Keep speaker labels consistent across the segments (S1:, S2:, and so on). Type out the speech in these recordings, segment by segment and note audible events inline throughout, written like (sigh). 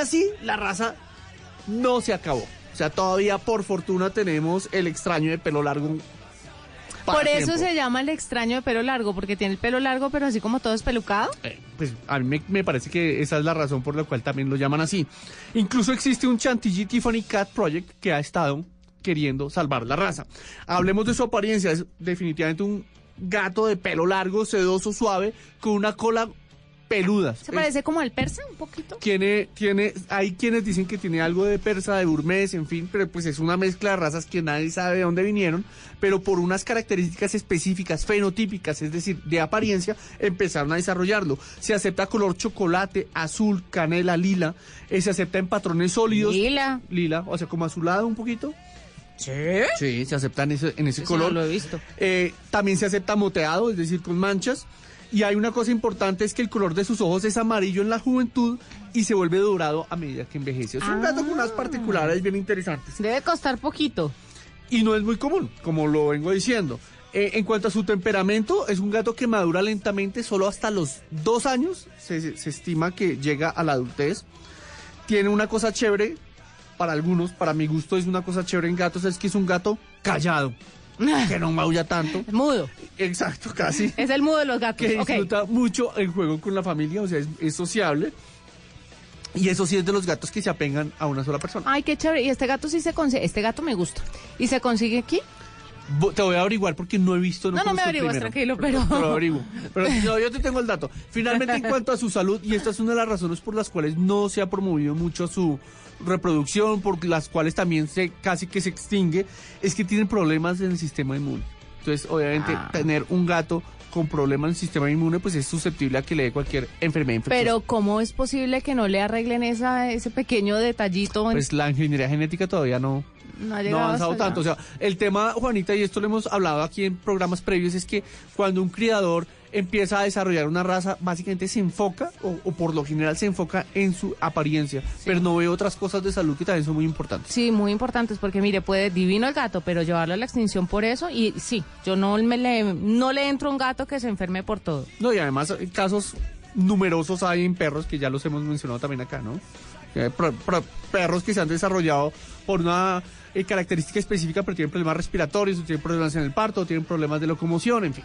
S1: así, la raza no se acabó. O sea, todavía por fortuna tenemos el extraño de pelo largo.
S2: Por eso se llama el extraño de pelo largo, porque tiene el pelo largo, pero así como todo es pelucado.
S1: Eh, pues a mí me, me parece que esa es la razón por la cual también lo llaman así. Incluso existe un Chantilly Tiffany Cat Project que ha estado queriendo salvar la raza. Hablemos de su apariencia, es definitivamente un gato de pelo largo, sedoso, suave, con una cola
S2: Se
S1: Es-
S2: parece como al persa un poquito.
S1: tiene, tiene, hay quienes dicen que tiene algo de persa, de burmés, en fin, pero pues es una mezcla de razas que nadie sabe de dónde vinieron, pero por unas características específicas, fenotípicas, es decir, de apariencia, empezaron a desarrollarlo. Se acepta color chocolate, azul, canela, lila, eh, se acepta en patrones sólidos.
S2: Lila.
S1: Lila, o sea, como azulado un poquito.
S2: ¿Sí?
S1: Sí, se acepta en ese, en ese
S2: Eso
S1: color.
S2: no lo he visto.
S1: Eh, también se acepta moteado, es decir, con manchas. Y hay una cosa importante, es que el color de sus ojos es amarillo en la juventud y se vuelve dorado a medida que envejece. Es un
S2: Ah.
S1: gato con unas particulares bien interesantes.
S2: Debe costar poquito.
S1: Y no es muy común, como lo vengo diciendo. Eh, en cuanto a su temperamento, es un gato que madura lentamente, solo hasta los dos años se, se estima que llega a la adultez. Tiene una cosa chévere, para algunos, para mi gusto es una cosa chévere en gatos, es que es un gato callado, (laughs) que no maulla tanto.
S2: Mudo.
S1: Exacto, casi.
S2: Es el mudo de los gatos.
S1: que disfruta mucho el juego con la familia, o sea, es, es sociable. Y eso sí es de los gatos que se apengan a una sola persona.
S2: Ay, qué chévere. Y este gato sí se consigue. Este gato me gusta. ¿Y se consigue aquí?
S1: Bo- Te voy a averiguar porque no he visto.
S2: No, no me
S1: conozco el
S2: averiguas, tranquilo, pero-
S1: Te lo averiguo. Pero (laughs) no, yo te tengo el dato. Finalmente, en cuanto a su salud, y esta es una de las razones por las cuales no se ha promovido mucho su reproducción, por las cuales también se casi que se extingue, es que tienen problemas en el sistema inmune. Entonces, obviamente,
S2: Ah.
S1: tener un gato con problemas en el sistema inmune, pues es susceptible a que le dé cualquier enfermedad infecciosa.
S2: Pero ¿cómo es posible que no le arreglen esa, ese pequeño detallito? en-
S1: pues la ingeniería genética todavía no,
S2: no ha
S1: no ha
S2: llegado
S1: avanzado tanto. O sea, el tema, Juanita, y esto lo hemos hablado aquí en programas previos, es que cuando un criador empieza a desarrollar una raza, básicamente se enfoca, o, o por lo general se enfoca en su apariencia, pero no ve otras cosas de salud que también son muy importantes.
S2: Sí, muy importantes porque mire, puede divino el gato, pero llevarlo a la extinción por eso y sí, yo no me le no le entro a un gato que se enferme por todo.
S1: No, y además eh, casos numerosos hay en perros que ya los hemos mencionado también acá, ¿no? Eh, perros que se han desarrollado por una eh, característica específica, pero tienen problemas respiratorios, o tienen problemas en el parto, o tienen problemas de locomoción, en fin.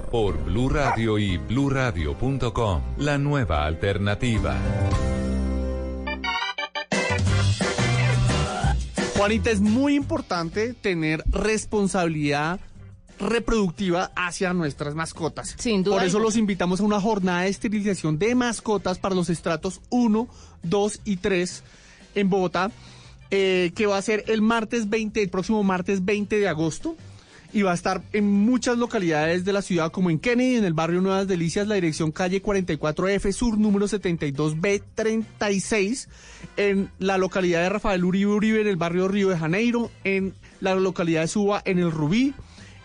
S3: por Blue Radio y bluradio.com. La nueva alternativa.
S1: Juanita, es muy importante tener responsabilidad reproductiva hacia nuestras mascotas.
S2: Sin duda
S1: Por eso los invitamos a una jornada de esterilización de mascotas para los estratos 1, 2 y 3 en Bogotá, eh, que va a ser el martes 20, el próximo martes 20 de agosto. Y va a estar en muchas localidades de la ciudad, como en Kennedy, en el barrio Nuevas Delicias, la dirección calle 44F Sur, número 72B36, en la localidad de Rafael Uribe Uribe, en el barrio Río de Janeiro, en la localidad de Suba, en el Rubí.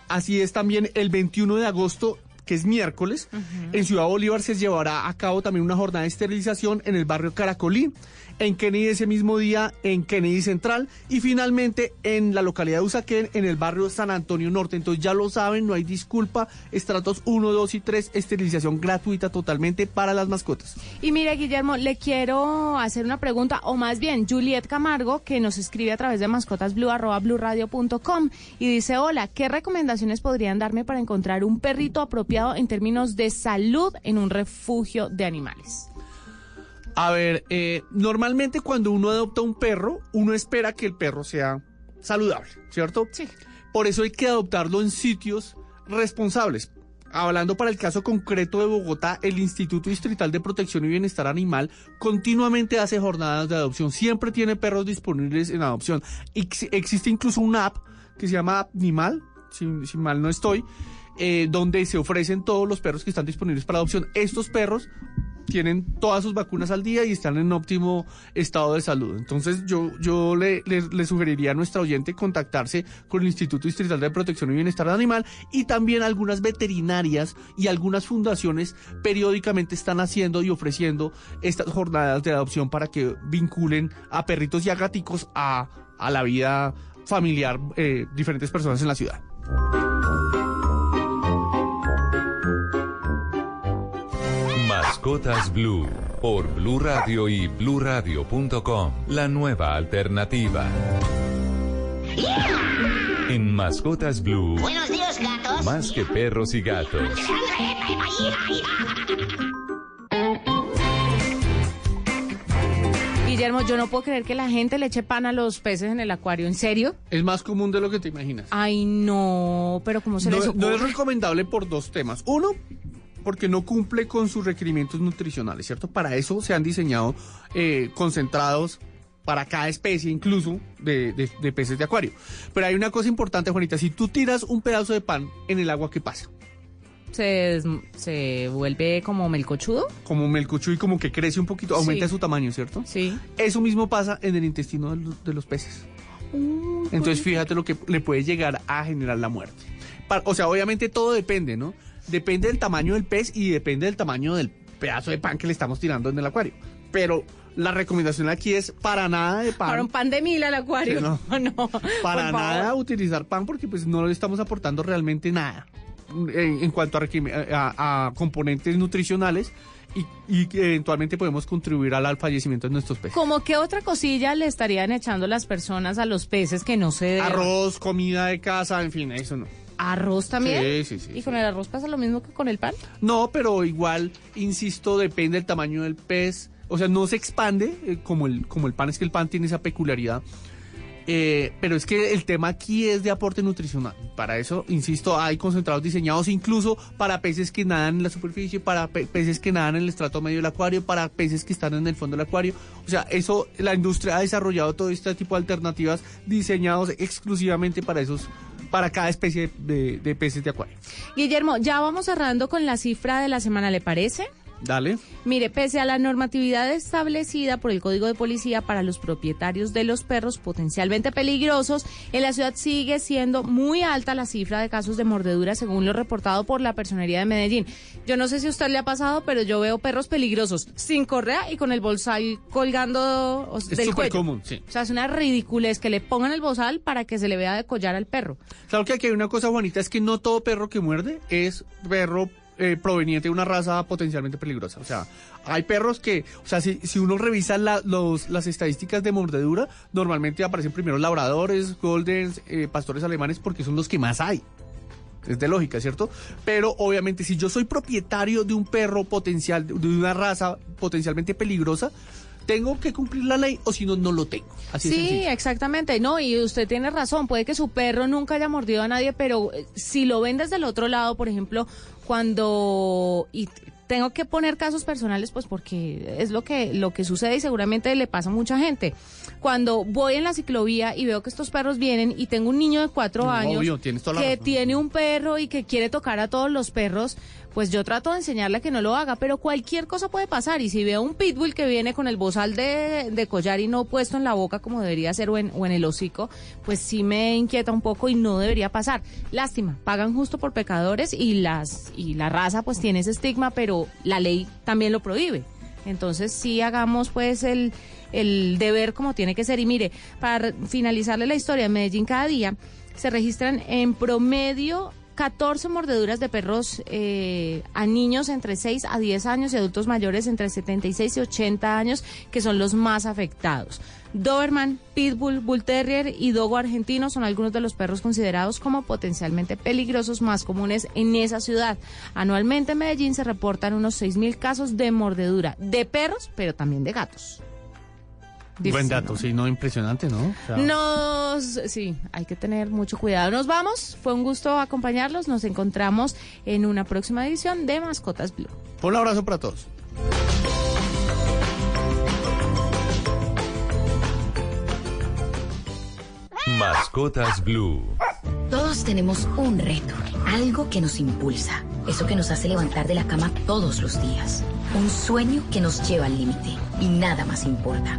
S1: Así es también el 21 de agosto, que es miércoles, en Ciudad Bolívar se llevará a cabo también una jornada de esterilización en el barrio Caracolí, en Kennedy ese mismo día, en Kennedy Central y finalmente en la localidad de Usaquén, en el barrio San Antonio Norte. Entonces ya lo saben, no hay disculpa, estratos 1, 2 y 3, esterilización gratuita totalmente para las mascotas.
S2: Y mire, Guillermo, le quiero hacer una pregunta, o más bien, Juliet Camargo, que nos escribe a través de mascotasblue.com y dice, hola, ¿qué recomendaciones podrían darme para encontrar un perrito apropiado en términos de salud en un refugio de animales?
S1: A ver, eh, normalmente cuando uno adopta un perro, uno espera que el perro sea saludable, ¿cierto?
S2: Sí.
S1: Por eso hay que adoptarlo en sitios responsables. Hablando para el caso concreto de Bogotá, el Instituto Distrital de Protección y Bienestar Animal continuamente hace jornadas de adopción. Siempre tiene perros disponibles en adopción. Ex- existe incluso una app que se llama Animal, si, si mal no estoy, eh, donde se ofrecen todos los perros que están disponibles para adopción. Estos perros tienen todas sus vacunas al día y están en óptimo estado de salud. Entonces yo, yo le, sugeriría a nuestra oyente contactarse con el Instituto Distrital de Protección y Bienestar Animal y también algunas veterinarias y algunas fundaciones periódicamente están haciendo y ofreciendo estas jornadas de adopción para que vinculen a perritos y a gaticos a, a la vida familiar eh, diferentes personas en la ciudad.
S3: Mascotas Blue por Blue Radio y bluradio.com. La nueva alternativa. En Mascotas Blue,
S4: Buenos días, gatos.
S3: más que perros y gatos.
S2: Guillermo, yo no puedo creer que la gente le eche pan a los peces en el acuario. ¿En serio?
S1: Es más común de lo que te imaginas.
S2: Ay, no, pero ¿cómo se
S1: No,
S2: les
S1: no es recomendable por dos temas. Uno, porque no cumple con sus requerimientos nutricionales, ¿cierto? Para eso se han diseñado eh, concentrados para cada especie, incluso de, de- de peces de acuario. Pero hay una cosa importante, Juanita. Si tú tiras un pedazo de pan en el agua, ¿qué pasa?
S2: ¿Se, se vuelve como melcochudo?
S1: Como melcochudo y como que crece un poquito, aumenta
S2: Sí.
S1: su tamaño, ¿cierto?
S2: Sí.
S1: Eso mismo pasa en el intestino de los, de los peces. Entonces fíjate lo que le puede llegar a generar la muerte. O sea, obviamente todo depende, ¿no? Depende del tamaño del pez y depende del tamaño del pedazo de pan que le estamos tirando en el acuario. Pero la recomendación aquí es para nada de pan.
S2: Para un pan de mil al acuario.
S1: Sí, no. (laughs)
S2: no.
S1: para nada utilizar pan porque pues no le estamos aportando realmente nada en, en cuanto a, requim- a- a componentes nutricionales y, y que eventualmente podemos contribuir al, al fallecimiento de nuestros peces.
S2: Como que otra cosilla le estarían echando las personas a los peces que no se deben?
S1: Arroz, comida de casa, en fin, eso no.
S2: ¿Arroz también?
S1: Sí, sí, sí,
S2: ¿Y
S1: sí.
S2: con el arroz pasa lo mismo que con el pan?
S1: No, pero igual, insisto, depende del tamaño del pez. O sea, no se expande eh, como, el, como el pan, es que el pan tiene esa peculiaridad. Eh, pero es que el tema aquí es de aporte nutricional. Para eso, insisto, hay concentrados diseñados incluso para peces que nadan en la superficie, para pe- peces que nadan en el estrato medio del acuario, para peces que están en el fondo del acuario. O sea, eso, la industria ha desarrollado todo este tipo de alternativas diseñados exclusivamente para esos, para cada especie de, peces de acuario.
S2: Guillermo, ya vamos cerrando con la cifra de la semana, ¿le parece?
S1: Dale.
S2: Mire, pese a la normatividad establecida por el Código de Policía para los propietarios de los perros potencialmente peligrosos, en la ciudad sigue siendo muy alta la cifra de casos de mordedura según lo reportado por la Personería de Medellín. Yo no sé si a usted le ha pasado, pero yo veo perros peligrosos sin correa y con el bozal colgando o-
S1: Es
S2: del
S1: súper
S2: cuello.
S1: común, sí.
S2: O sea, es una ridiculez que le pongan el bozal para que se le vea de collar al perro.
S1: Claro que aquí hay una cosa bonita, es que no todo perro que muerde es perro eh, proveniente de una raza potencialmente peligrosa. O sea, hay perros que, o sea, si, si uno revisa la- los, las estadísticas de mordedura, normalmente aparecen primero labradores, goldens, eh, pastores alemanes, porque son los que más hay. Es de lógica, ¿cierto? Pero obviamente si yo soy propietario de un perro potencial, de una raza potencialmente peligrosa, tengo que cumplir la ley o si no, no lo tengo. Así
S2: Sí, exactamente. No, y usted tiene razón. Puede que su perro nunca haya mordido a nadie, pero eh, si lo ven desde el otro lado, por ejemplo, cuando y tengo que poner casos personales, pues porque es lo que lo que sucede y seguramente le pasa a mucha gente. Cuando voy en la ciclovía y veo que estos perros vienen y tengo un niño de cuatro
S1: No,
S2: años
S1: obvio,
S2: que tiene un perro y que quiere tocar a todos los perros, pues yo trato de enseñarle que no lo haga, pero cualquier cosa puede pasar. Y si veo un pitbull que viene con el bozal de, de collar y no puesto en la boca como debería ser o en, o en el hocico, pues sí me inquieta un poco y no debería pasar. Lástima, pagan justo por pecadores y, las, y la raza pues tiene ese estigma, pero la ley también lo prohíbe. Entonces sí hagamos pues el, el deber como tiene que ser. Y mire, para finalizarle la historia, en Medellín cada día se registran en promedio 14 mordeduras de perros eh, a niños entre 6 a 10 años y adultos mayores entre 76 y 80 años, que son los más afectados. Doberman, Pitbull, Bull Terrier y Dogo argentino son algunos de los perros considerados como potencialmente peligrosos más comunes en esa ciudad. Anualmente en Medellín se reportan unos 6.000 casos de mordedura de perros, pero también de gatos.
S1: Buen dato,
S2: ¿no?
S1: sí, no impresionante, ¿no? O sea,
S2: Nos, sí, hay que tener mucho cuidado. Nos vamos. Fue un gusto acompañarlos. Nos encontramos en una próxima edición de Mascotas Blue.
S1: Un abrazo para todos.
S3: Mascotas Blue.
S4: Todos tenemos un reto, algo que nos impulsa, eso que nos hace levantar de la cama todos los días. Un sueño que nos lleva al límite y nada más importa.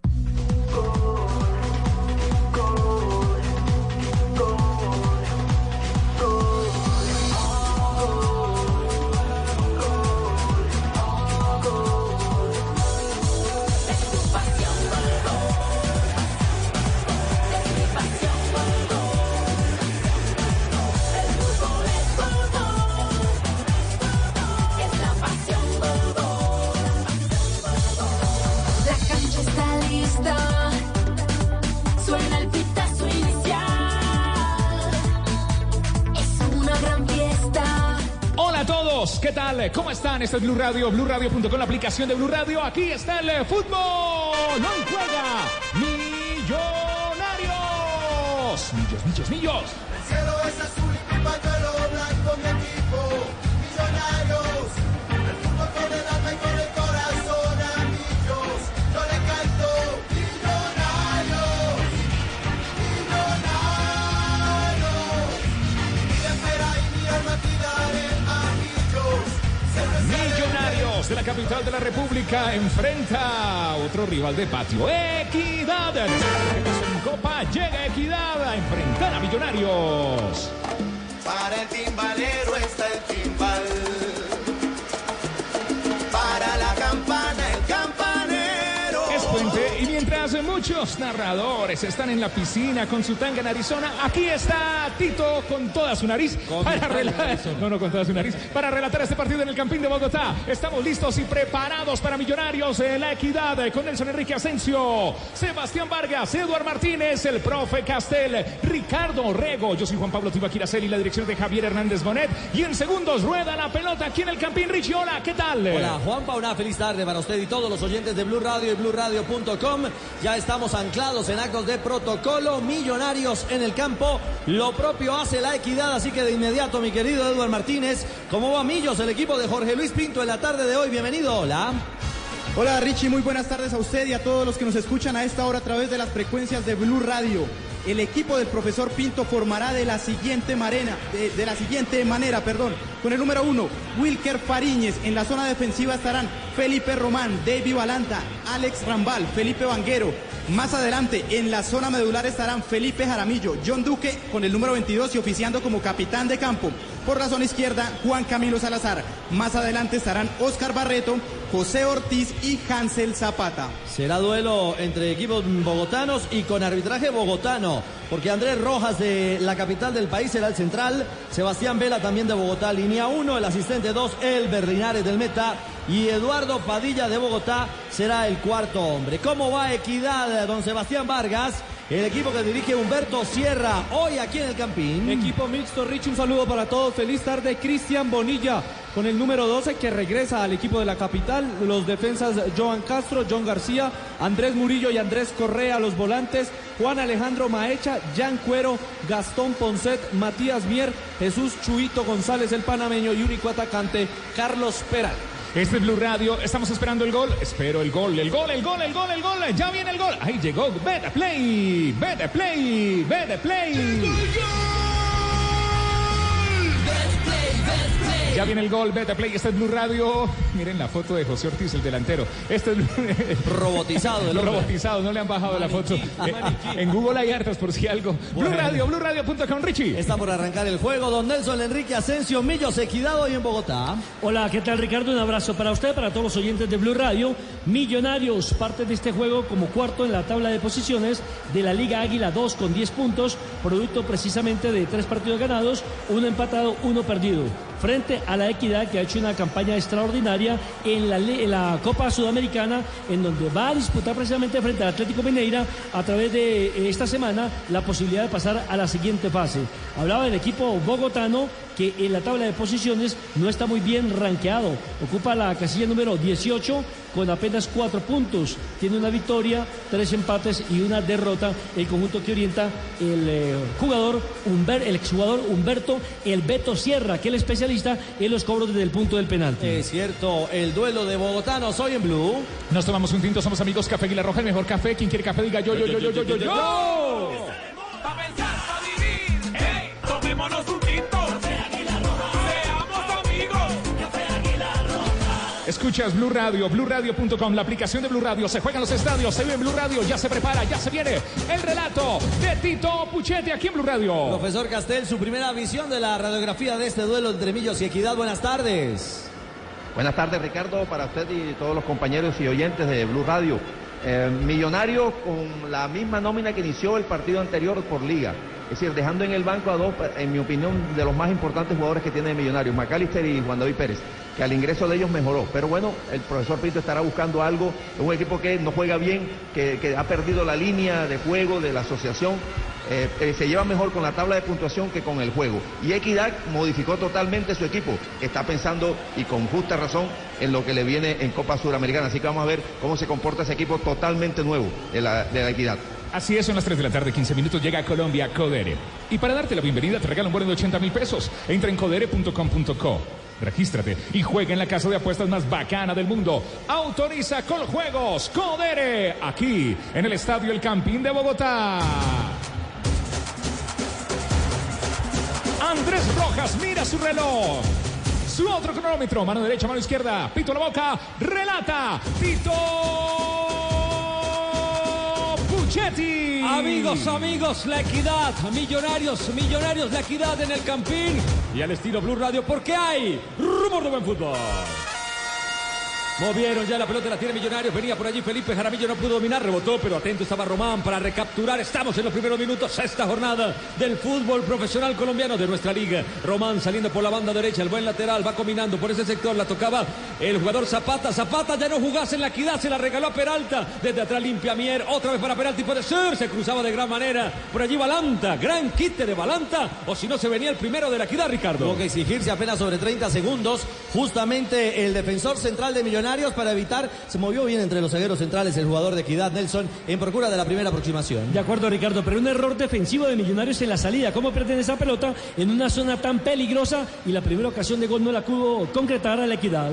S5: ¿Cómo están? Este es Blue Radio, BlueRadio.com, la aplicación de Blue Radio. Aquí está el eh, fútbol. Hoy juega Millonarios. Millos, millos, millos.
S6: El cielo es azul y tu
S5: De la capital de la República enfrenta a otro rival de patio, Equidad. En Copa llega Equidad a enfrentar a Millonarios.
S6: Para el timbalero está el timbal.
S5: Muchos narradores están en la piscina con su tanga en Arizona, aquí está Tito con toda su nariz para relatar, (laughs) no, no con toda su nariz, para relatar este partido en el Campín de Bogotá. Estamos listos y preparados para Millonarios de la Equidad eh, con Nelson Enrique Asensio, Sebastián Vargas, Eduard Martínez, el profe Castel, Ricardo Rego. Yo soy Juan Pablo Tibaquiracel y la dirección de Javier Hernández Bonet. Y en segundos rueda la pelota aquí en el Campín. Richie, hola, ¿qué tal?
S7: Hola, Juanpa, una feliz tarde para usted y todos los oyentes de Blue Radio y BlueRadio.com. Ya estamos anclados en actos de protocolo, millonarios en el campo. Lo propio hace la equidad, así que de inmediato, mi querido Eduardo Martínez, ¿cómo va Millos, el equipo de Jorge Luis Pinto en la tarde de hoy? Bienvenido, hola.
S8: Hola Richie, muy buenas tardes a usted y a todos los que nos escuchan a esta hora a través de las frecuencias de Blue Radio. El equipo del profesor Pinto formará de la siguiente manera, de, de la siguiente manera, perdón. Con el número uno, Wilker Fariñez. En la zona defensiva estarán Felipe Román, David Balanta, Alex Rambal, Felipe Vanguero. Más adelante, en la zona medular estarán Felipe Jaramillo, John Duque con el número 22 y oficiando como capitán de campo. Por la zona izquierda, Juan Camilo Salazar. Más adelante estarán Oscar Barreto, José Ortiz y Hansel Zapata.
S7: Será duelo entre equipos bogotanos y con arbitraje bogotano, porque Andrés Rojas de la capital del país será el central, Sebastián Vela también de Bogotá, línea 1, el asistente 2, el Berlinares del Meta y Eduardo Padilla de Bogotá será el cuarto hombre. ¿Cómo va Equidad, don Sebastián Vargas? El equipo que dirige Humberto Sierra, hoy aquí en el Campín.
S9: Equipo mixto, Rich, un saludo para todos. Feliz tarde, Cristian Bonilla, con el número 12 que regresa al equipo de la capital. Los defensas Joan Castro, John García, Andrés Murillo y Andrés Correa, los volantes. Juan Alejandro Maecha, Jan Cuero, Gastón Poncet, Matías Mier, Jesús Chuito González, el panameño y único atacante, Carlos Peral.
S5: Este es Blue Radio, estamos esperando el gol. Espero el gol, el gol, el gol, el gol, el gol. Ya viene el gol. Ahí llegó. Vete play, vete play, vete play. Ya viene el gol, vete play. Este es Blue Radio. Miren la foto de José Ortiz, el delantero. Este es (laughs)
S7: robotizado, el hombre.
S5: robotizado. No le han bajado la foto. Eh, (laughs) en Google hay hartas por si algo. Blue
S7: Bueno.
S5: Radio, BlueRadio.com, Richie.
S7: Está por arrancar el juego, don Nelson Enrique Asensio Millos, Equidad hoy en Bogotá.
S9: Hola, ¿qué tal Ricardo? Un abrazo para usted, para todos los oyentes de Blue Radio. Millonarios parte de este juego como cuarto en la tabla de posiciones de la Liga Águila 2 con 10 puntos, producto precisamente de tres partidos ganados, uno empatado, uno perdido.
S10: Frente a la Equidad que ha hecho una campaña extraordinaria en la, Copa Sudamericana en donde va a disputar precisamente frente al Atlético Mineira a través de eh, esta semana la posibilidad de pasar a la siguiente fase. Hablaba del equipo bogotano que en la tabla de posiciones no está muy bien rankeado. Ocupa la casilla número 18 con apenas cuatro puntos. Tiene una victoria, tres empates y una derrota. El conjunto que orienta el eh, jugador, Humber- el exjugador Humberto El Beto Sierra, que es el especialista en los cobros desde el punto del penalti.
S7: Es cierto, el duelo de bogotanos hoy en Blue.
S5: Nos tomamos un tinto, somos amigos Café Aguilar Roja, el mejor café. Quien quiere café, diga yo, yo, yo, yo, yo, yo, yo.
S6: Pa' pensar, pa' vivir, hey, tomémonos un
S5: Escuchas Blue Radio, BlueRadio.com, la aplicación de Blue Radio. Se juega en los estadios, se vive en Blue Radio, ya se prepara, ya se viene el relato de Tito Puchetti aquí en Blue Radio.
S7: Profesor Castel, su primera visión de la radiografía de este duelo entre Millos y Equidad. Buenas tardes.
S11: Buenas tardes, Ricardo, para usted y todos los compañeros y oyentes de Blue Radio. Eh, Millonarios con la misma nómina que inició el partido anterior por liga. Es decir, dejando en el banco a dos, en mi opinión, de los más importantes jugadores que tiene Millonarios, Macalister y Juan David Pérez, que al ingreso de ellos mejoró. Pero bueno, el profesor Pinto estará buscando algo, un equipo que no juega bien, que, ha perdido la línea de juego de la asociación. eh, eh, se lleva mejor con la tabla de puntuación que con el juego. Y Equidad modificó totalmente su equipo. Está pensando, y con justa razón, en lo que le viene en Copa Suramericana. Así que vamos a ver cómo se comporta ese equipo totalmente nuevo de de la Equidad.
S5: Así es, son las 3 de la tarde, 15 minutos, llega a Colombia Codere. Y para darte la bienvenida te regalo un bono de 80 mil pesos. Entra en codere.com.co. Regístrate y juega en la casa de apuestas más bacana del mundo. Autoriza con juegos Codere, aquí en el Estadio El Campín de Bogotá. Andrés Rojas mira su reloj. Su otro cronómetro, mano derecha, mano izquierda, pito la boca, relata Tito
S12: Amigos, amigos, la equidad, millonarios, millonarios, la equidad en el campín y al estilo Blue Radio porque hay rumor de buen fútbol. Movieron ya la pelota, la tiene Millonarios. Venía por allí Felipe Jaramillo, no pudo dominar, rebotó, pero atento estaba Román para recapturar. Estamos en los primeros minutos, sexta jornada del fútbol profesional colombiano de nuestra liga. Román saliendo por la banda derecha, el buen lateral, va combinando por ese sector, la tocaba el jugador Zapata. Zapata ya no jugase en la equidad, se la regaló a Peralta. Desde atrás limpia Mier, otra vez para Peralta y puede ser, se cruzaba de gran manera. Por allí Balanta, gran quite de Balanta, o si no se venía el primero de la equidad, Ricardo.
S7: Tuvo que exigirse apenas sobre 30 segundos. Justamente el defensor central de Millonarios para evitar, se movió bien entre los zagueros centrales el jugador de Equidad, Nelson, en procura de la primera aproximación.
S10: De acuerdo, Ricardo, pero un error defensivo de Millonarios en la salida. ¿Cómo pretende esa pelota en una zona tan peligrosa? Y la primera ocasión de gol no la pudo concretar a la equidad.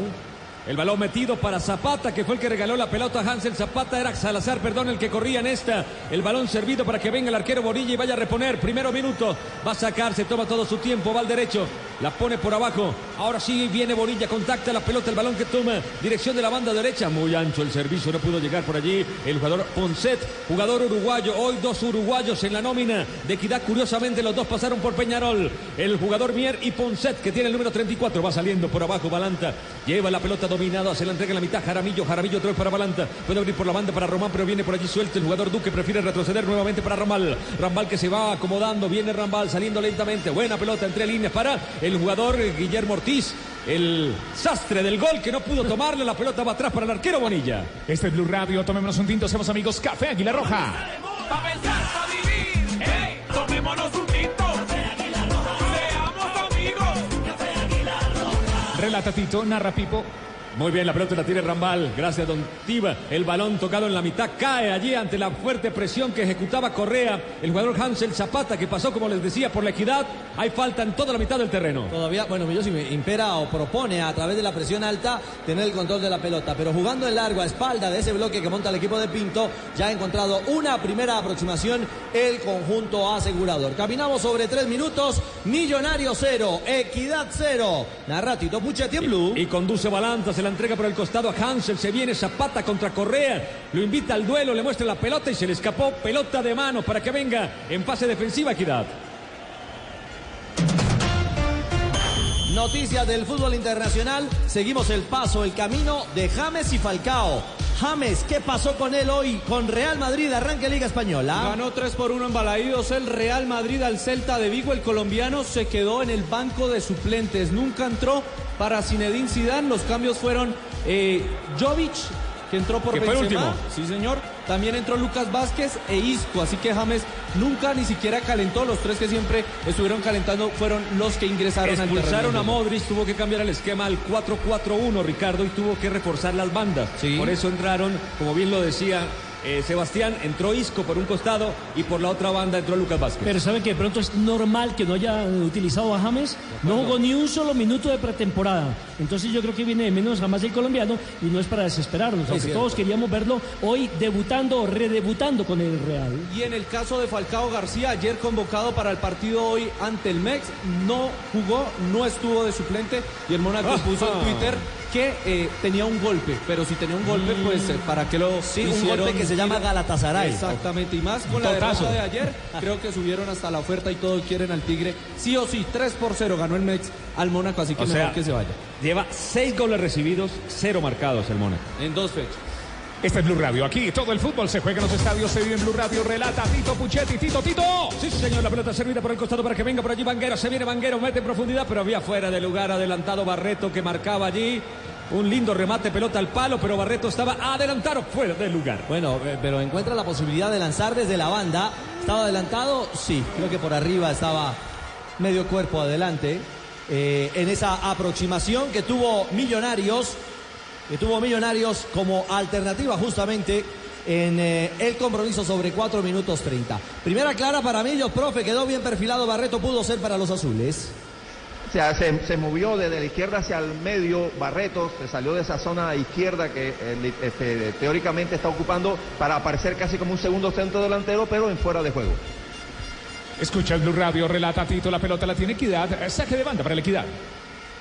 S12: El balón metido para Zapata, que fue el que regaló la pelota a Hansel. Zapata era Salazar, perdón, el que corría en esta. El balón servido para que venga el arquero Borilla y vaya a reponer. Primero minuto, va a sacar, se toma todo su tiempo, va al derecho, la pone por abajo. Ahora sí viene Borilla, contacta la pelota, el balón que toma, dirección de la banda derecha. Muy ancho el servicio, no pudo llegar por allí. El jugador Ponset, jugador uruguayo. Hoy dos uruguayos en la nómina de equidad. Curiosamente, los dos pasaron por Peñarol. El jugador Mier y Ponset, que tiene el número 34, va saliendo por abajo. Balanta lleva la pelota dominado, se la entrega en la mitad. Jaramillo, Jaramillo otra vez para Balanta. Puede abrir por la banda para Román, pero viene por allí suelto. El jugador Duque prefiere retroceder nuevamente para Ramal. Rambal que se va acomodando, viene Rambal saliendo lentamente. Buena pelota entre líneas para el jugador Guillermo Ortiz. El sastre del gol que no pudo tomarle. La pelota va atrás para el arquero Bonilla.
S5: Este es Blue Radio, tomémonos un tinto, somos amigos Café Aguilar Roja.
S6: Pa' pensar, pa' vivir, hey, tomémonos un tinto. Seamos amigos.
S5: Relata Tito, narra Pipo.
S12: Muy bien, la pelota la tiene Rambal. Gracias, don Tiva. El balón tocado en la mitad cae allí ante la fuerte presión que ejecutaba Correa. El jugador Hansel Zapata, que pasó, como les decía, por la equidad. Hay falta en toda la mitad del terreno.
S7: Todavía, bueno, Millosi impera o propone a través de la presión alta tener el control de la pelota, pero jugando en largo a espalda de ese bloque que monta el equipo de Pinto, ya ha encontrado una primera aproximación el conjunto asegurador. Caminamos sobre tres minutos, Millonario cero, Equidad cero. Narratito Puchetti en Blue.
S12: Y conduce Balanta, se la entrega por el costado a Hansel. Se viene Zapata contra Correa. Lo invita al duelo, le muestra la pelota y se le escapó. Pelota de mano para que venga en fase defensiva Equidad.
S7: Noticias del fútbol internacional. Seguimos el paso, el camino de James y Falcao. James, ¿qué pasó con él hoy? Con Real Madrid, arranque Liga Española.
S9: Ganó 3 por 1 en Balaídos el Real Madrid al Celta de Vigo. El colombiano se quedó en el banco de suplentes. Nunca entró para Zinedine Zidane. Los cambios fueron eh, Jovic, que entró por
S12: Que fue el
S9: Benzema.
S12: último.
S9: Sí, señor. También entró Lucas Vázquez e Isco. Así que James nunca ni siquiera calentó. Los tres que siempre estuvieron calentando fueron los que ingresaron al
S12: Expulsaron
S9: de
S12: a. Modric, tuvo que cambiar el esquema al 4-4-1, Ricardo, y tuvo que reforzar las bandas. Por eso entraron, como bien lo decía eh, Sebastián, entró Isco por un costado y por la otra banda entró Lucas Vázquez.
S10: Pero saben que de pronto es normal que no haya utilizado a James. No jugó ni un solo minuto de pretemporada. Entonces yo creo que viene de menos jamás el colombiano y no es para desesperarnos.
S9: Es
S10: Aunque
S9: cierto.
S10: todos queríamos verlo hoy debutando o redebutando con el Real.
S9: Y en el caso de Falcao García, ayer convocado para el partido hoy ante el MEX, no jugó, no estuvo de suplente y el Mónaco
S7: Ah. (laughs)
S9: puso en Twitter que eh, tenía un golpe, pero si tenía un golpe, pues eh, para qué lo
S7: Sí, un
S9: hicieron
S7: golpe que se llama? Galatasaray.
S9: Exactamente, y más con la derrota de ayer, (laughs) creo que subieron hasta la oferta y todos quieren al Tigre. Sí o sí, 3 por 0 ganó el MEX al Mónaco, así que
S12: O
S9: mejor
S12: sea,
S9: que se vaya.
S12: Lleva seis goles recibidos, cero marcados el Mónaco.
S9: En dos fechas.
S5: Este es Blue Radio. Aquí todo el fútbol se juega en los estadios, se vive en Blue Radio. Relata Tito Puchetti. Tito, Tito.
S12: Sí, señor, la pelota servida por el costado para que venga por allí Vanguero. Se viene Vanguero, mete en profundidad, pero había fuera de lugar adelantado Barreto que marcaba allí. Un lindo remate, pelota al palo, pero Barreto estaba adelantado fuera del lugar.
S7: Bueno, eh, pero encuentra la posibilidad de lanzar desde la banda. ¿Estaba adelantado? Sí, creo que por arriba estaba medio cuerpo adelante. eh, en esa aproximación que tuvo Millonarios, que tuvo Millonarios como alternativa justamente en eh, el compromiso sobre 4 minutos 30. Primera clara para Millos, profe, quedó bien perfilado Barreto, pudo ser para los azules.
S11: O sea, se, se movió desde la izquierda hacia el medio, Barretos, se salió de esa zona izquierda que eh, este, teóricamente está ocupando para aparecer casi como un segundo centro delantero, pero en fuera de juego.
S5: Escucha el Blue Radio. Relata Tito. La pelota la tiene Equidad. Eh, Saque de banda para la Equidad.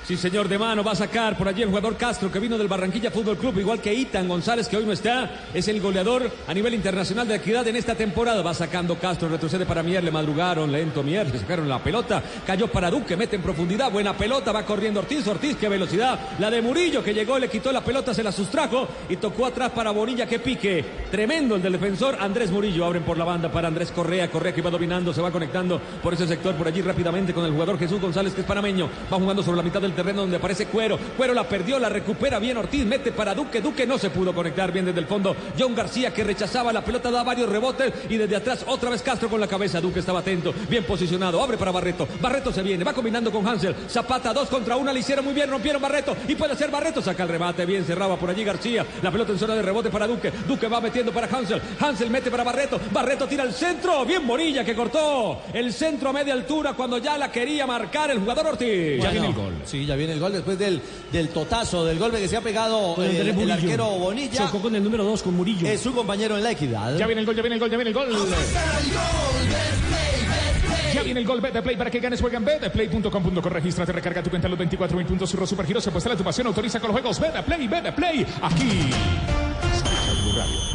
S12: Sí, señor, de mano va a sacar por allí el jugador Castro que vino del Barranquilla Fútbol Club, igual que Itan González, que hoy no está, es el goleador a nivel internacional de equidad en esta temporada. Va sacando Castro, retrocede para Mier, le madrugaron, lento Mier, le sacaron la pelota, cayó para Duque, mete en profundidad, buena pelota, va corriendo Ortiz, Ortiz, qué velocidad, la de Murillo que llegó, le quitó la pelota, se la sustrajo y tocó atrás para Bonilla, que pique, tremendo el del defensor Andrés Murillo, abren por la banda para Andrés Correa, Correa que va dominando, se va conectando por ese sector, por allí rápidamente con el jugador Jesús González, que es panameño, va jugando sobre la mitad del terreno donde aparece Cuero, Cuero la perdió, la recupera bien Ortiz, mete para Duque, Duque no se pudo conectar bien desde el fondo, John García que rechazaba la pelota, da varios rebotes y desde atrás otra vez Castro con la cabeza, Duque estaba atento, bien posicionado, abre para Barreto, Barreto se viene, va combinando con Hansel, Zapata dos contra una, le hicieron muy bien, rompieron Barreto. Y puede ser Barreto, saca el remate, bien cerraba por allí García, la pelota en zona de rebote para Duque, Duque va metiendo para Hansel, Hansel mete para Barreto, Barreto tira el centro, bien Morilla que cortó el centro a media altura cuando ya la quería marcar el jugador Ortiz.
S7: Bueno, Sí, ya viene el gol después del, del totazo, del golpe que se ha pegado
S10: Con
S7: eh, el, arquero Bonilla.
S10: Chocó con el número 2, con Murillo.
S7: Es su compañero en la equidad.
S5: Ya viene el gol, ya viene el gol, ya viene el gol. Ya viene el gol Betplay para que ganes, juega en betplay.com.co. Regístrate, recarga tu cuenta en los 24 mil puntos. Surro Supergiros se puesta la tu pasión. Autoriza con los juegos Betplay, Betplay. Aquí.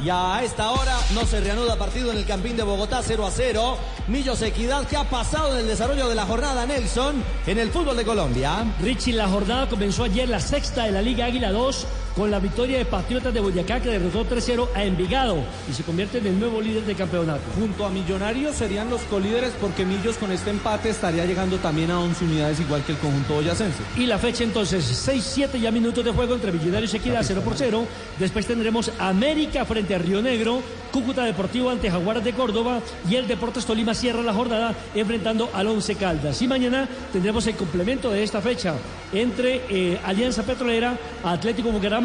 S7: Y a esta hora no se reanuda partido en el Campín de Bogotá 0 a 0. Millos Equidad que ha pasado en el desarrollo de la jornada Nelson en el fútbol de Colombia.
S10: Richie, la jornada comenzó ayer la sexta de la Liga Águila 2 con la victoria de Patriotas de Boyacá que derrotó 3-0 a Envigado y se convierte en el nuevo líder del campeonato.
S9: Junto a Millonarios serían los colíderes porque Millos con este empate estaría llegando también a 11 unidades igual que el conjunto boyacense.
S10: Y la fecha entonces, 6-7 ya minutos de juego entre Millonarios y Equidad 0 por 0. Después tendremos América frente a Río Negro, Cúcuta Deportivo ante Jaguares de Córdoba y el Deportes Tolima cierra la jornada enfrentando al Once Caldas. Y mañana tendremos el complemento de esta fecha entre eh, Alianza Petrolera, Atlético Bucaramanga,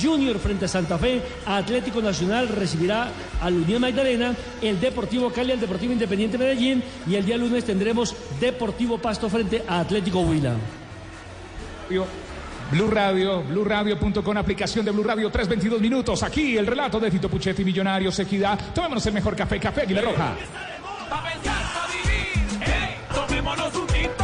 S10: Junior frente a Santa Fe, Atlético Nacional recibirá al Unión Magdalena, el Deportivo Cali al Deportivo Independiente Medellín y el día lunes tendremos Deportivo Pasto frente a Atlético Huila.
S5: Blue Radio, BlueRadio.com, aplicación de Blue Radio, 3.22 minutos. Aquí el relato de Tito Puchetti, Millonarios, Equidad. Tomémonos el mejor café, Café Aguila Roja.
S6: Pa' pensar, pa' vivir, ey, tomémonos un tinto.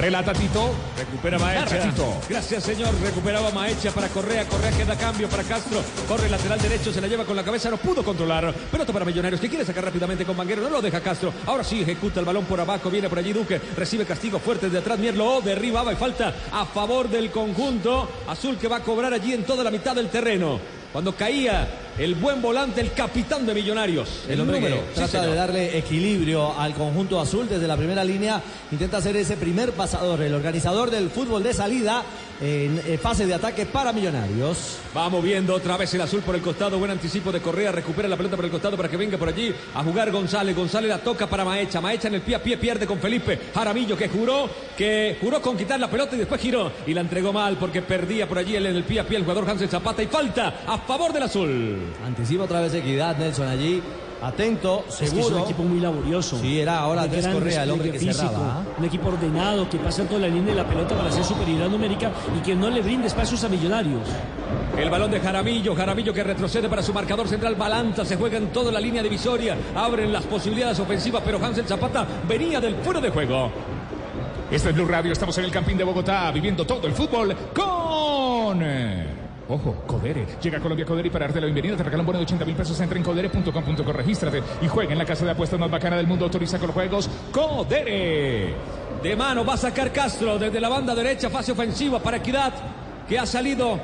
S5: Relata Tito.
S12: Recupera Maecha.
S5: Tito.
S12: Gracias, señor. Recuperaba Maecha para Correa. Correa que da cambio para Castro. Corre lateral derecho, se la lleva con la cabeza, no pudo controlar. Pelota para Millonarios que quiere sacar rápidamente con Manguero. No lo deja Castro. Ahora sí ejecuta el balón por abajo. Viene por allí Duque. Recibe castigo fuerte de atrás. Mierlo derribaba y falta a favor del conjunto. Azul que va a cobrar allí en toda la mitad del terreno. Cuando caía el buen volante, el capitán de Millonarios.
S7: El hombre
S12: número.
S7: que
S12: Sí,
S7: trata de darle equilibrio al conjunto azul desde la primera línea. Intenta ser ese primer pasador, el organizador del fútbol de salida en eh, fase de ataque para Millonarios.
S12: Va moviendo otra vez el azul por el costado. Buen anticipo de Correa. Recupera la pelota por el costado para que venga por allí a jugar González. González la toca para Maecha. Maecha en el pie a pie pierde con Felipe Jaramillo que juró que juró con quitar la pelota y después giró y la entregó mal porque perdía por allí en el pie a pie el jugador Hansel Zapata y falta a favor del azul.
S7: Anticipa otra vez Equidad, Nelson allí. Atento,
S10: Es que
S7: seguro.
S10: es un equipo muy laborioso.
S7: Sí, era ahora
S10: De
S7: Andrés
S10: gran
S7: Correa, el hombre que
S10: físico,
S7: cerraba. ¿ah?
S10: Un equipo ordenado que pasa en toda la línea de la pelota para hacer superioridad numérica y que no le brinde espacios a Millonarios.
S12: El balón de Jaramillo, Jaramillo que retrocede para su marcador central, Balanta, se juega en toda la línea divisoria, abren las posibilidades ofensivas, pero Hansel Zapata venía del fuera de juego.
S5: Este es Blue Radio, estamos en el Campín de Bogotá, viviendo todo el fútbol con... Ojo, Codere. Llega a Colombia Codere y para darte la bienvenida te regala un bono de 80 mil pesos. Entra en codere.com.co, regístrate y juega en la casa de apuestas más bacana del mundo. Autoriza con los juegos Codere.
S12: De mano va a sacar Castro desde la banda derecha, fase ofensiva para Equidad, que ha salido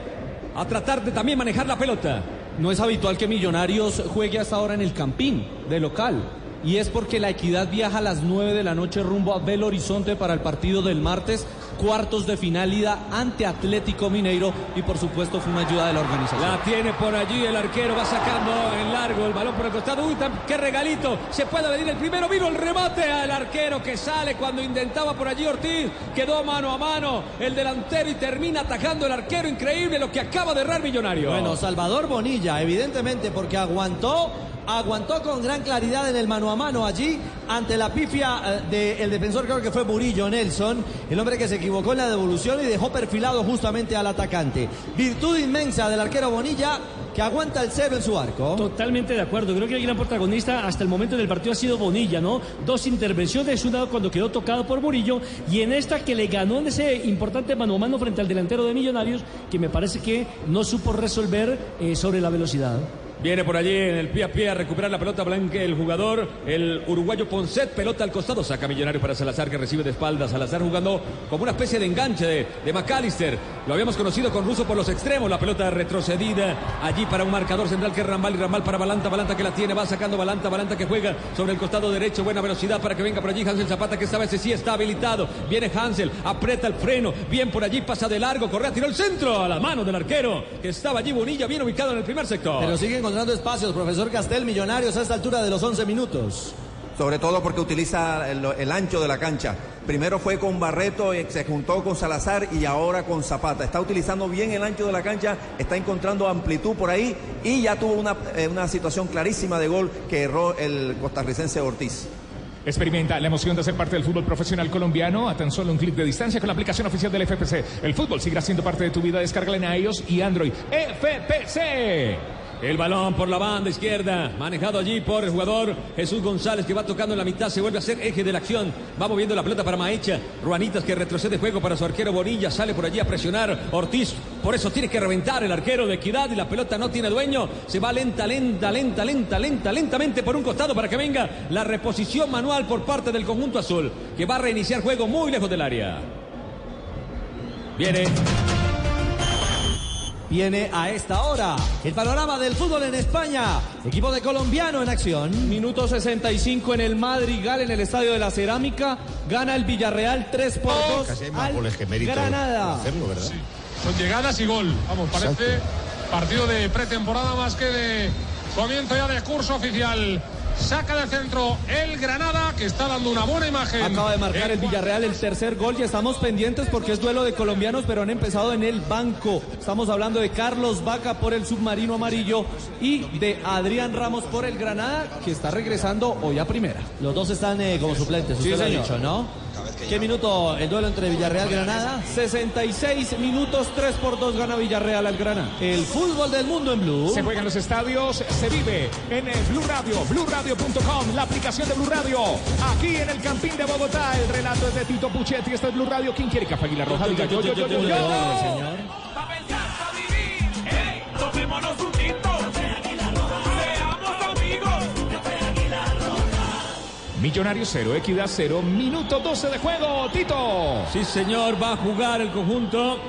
S12: a tratar de también manejar la pelota.
S9: No es habitual que Millonarios juegue hasta ahora en el Campín, de local. Y es porque la Equidad viaja a las 9 de la noche rumbo a Belo Horizonte para el partido del martes, cuartos de final ida ante Atlético Mineiro y por supuesto fue una ayuda de la organización.
S12: La tiene por allí el arquero, va sacando en largo el balón por el costado. Uy, qué regalito. Se puede venir el primero. Vino el remate al arquero que sale cuando intentaba por allí Ortiz. Quedó mano a mano el delantero y termina atajando el arquero. Increíble lo que acaba de errar Millonario.
S7: Bueno, Salvador Bonilla, evidentemente, porque aguantó, aguantó con gran claridad en el mano a mano allí ante la pifia eh, del defensor, creo que fue Murillo Nelson, el hombre que se equivocó en la devolución y dejó perfilado justamente al atacante. Virtud inmensa del arquero Bonilla que aguanta el cero en su arco.
S10: Totalmente de acuerdo. Creo que el gran protagonista hasta el momento del partido ha sido Bonilla, ¿no? Dos intervenciones, una cuando quedó tocado por Murillo y en esta que le ganó en ese importante mano a mano frente al delantero de Millonarios, que me parece que no supo resolver eh, sobre la velocidad.
S12: Viene por allí en el pie a pie a recuperar la pelota blanca el jugador, el uruguayo Ponset, pelota al costado, saca Millonario para Salazar que recibe de espaldas. Salazar jugando como una especie de enganche de, McAllister. Lo habíamos conocido con Russo por los extremos, la pelota retrocedida allí para un marcador central que es Rambal y Rambal para Balanta, Balanta que la tiene, va sacando Balanta, Balanta que juega sobre el costado derecho, buena velocidad para que venga por allí Hansel Zapata que esta vez sí está habilitado. Viene Hansel, aprieta el freno, bien por allí, pasa de largo, Correa tiró el centro a la mano del arquero que estaba allí Bonilla, bien ubicado en el primer sector.
S7: Pero sigue encontrando espacios, profesor Castel, Millonarios a esta altura de los 11 minutos.
S11: sobre todo porque utiliza el, el ancho de la cancha. Primero fue con Barreto, eh, se juntó con Salazar y ahora con Zapata. Está utilizando bien el ancho de la cancha, está encontrando amplitud por ahí y ya tuvo una, eh, una situación clarísima de gol que erró el costarricense Ortiz.
S5: Experimenta la emoción de ser parte del fútbol profesional colombiano a tan solo un clic de distancia con la aplicación oficial del FPC. El fútbol seguirá siendo parte de tu vida. Descárgala en iOS y Android. FPC.
S12: El balón por la banda izquierda, manejado allí por el jugador Jesús González que va tocando en la mitad, se vuelve a ser eje de la acción, va moviendo la pelota para Maecha, Ruanitas que retrocede juego para su arquero Bonilla, sale por allí a presionar Ortiz, por eso tiene que reventar el arquero de Equidad y la pelota no tiene dueño, se va lenta, lenta, lenta, lenta, lenta, lentamente por un costado para que venga la reposición manual por parte del conjunto azul, que va a reiniciar juego muy lejos del área. Viene
S7: Viene a esta hora el panorama del fútbol en España. Equipo de colombiano en acción.
S9: Minuto 65 en el Madrigal, en el Estadio de la Cerámica. Gana el Villarreal 3 por 2
S13: Casi hay más
S9: al
S13: goles que mérito
S9: Granada.
S13: hacerlo, ¿verdad?
S14: Son llegadas y gol. Vamos, parece partido de pretemporada más que de comienzo ya de curso oficial. Saca de centro el Granada, que está dando una buena imagen.
S9: Acaba de marcar el Villarreal el tercer gol y estamos pendientes porque es duelo de colombianos, pero han empezado en el banco. Estamos hablando de Carlos Vaca por el submarino amarillo y de Adrián Ramos por el Granada, que está regresando hoy a primera.
S7: Los dos están eh, como suplentes,
S9: Sí,
S7: usted lo ha
S9: señor.
S7: dicho, ¿no? ¿Qué minuto el duelo entre Villarreal y Granada?
S9: 66 minutos, 3 por 2 gana Villarreal al Granada.
S7: El fútbol del mundo en Blue.
S5: Se juega en los estadios, se vive en el Blue Radio, BlueRadio.com, la aplicación de Blue Radio. Aquí en el Campín de Bogotá, el relato es de Tito Puchetti. Este es Blue Radio. ¿Quién quiere café Aguilar Roja? Diga yo, yo, yo, yo, yo. Millonarios 0, Equidad 0, minuto 12 de juego, Tito.
S12: Sí, señor, va a jugar el conjunto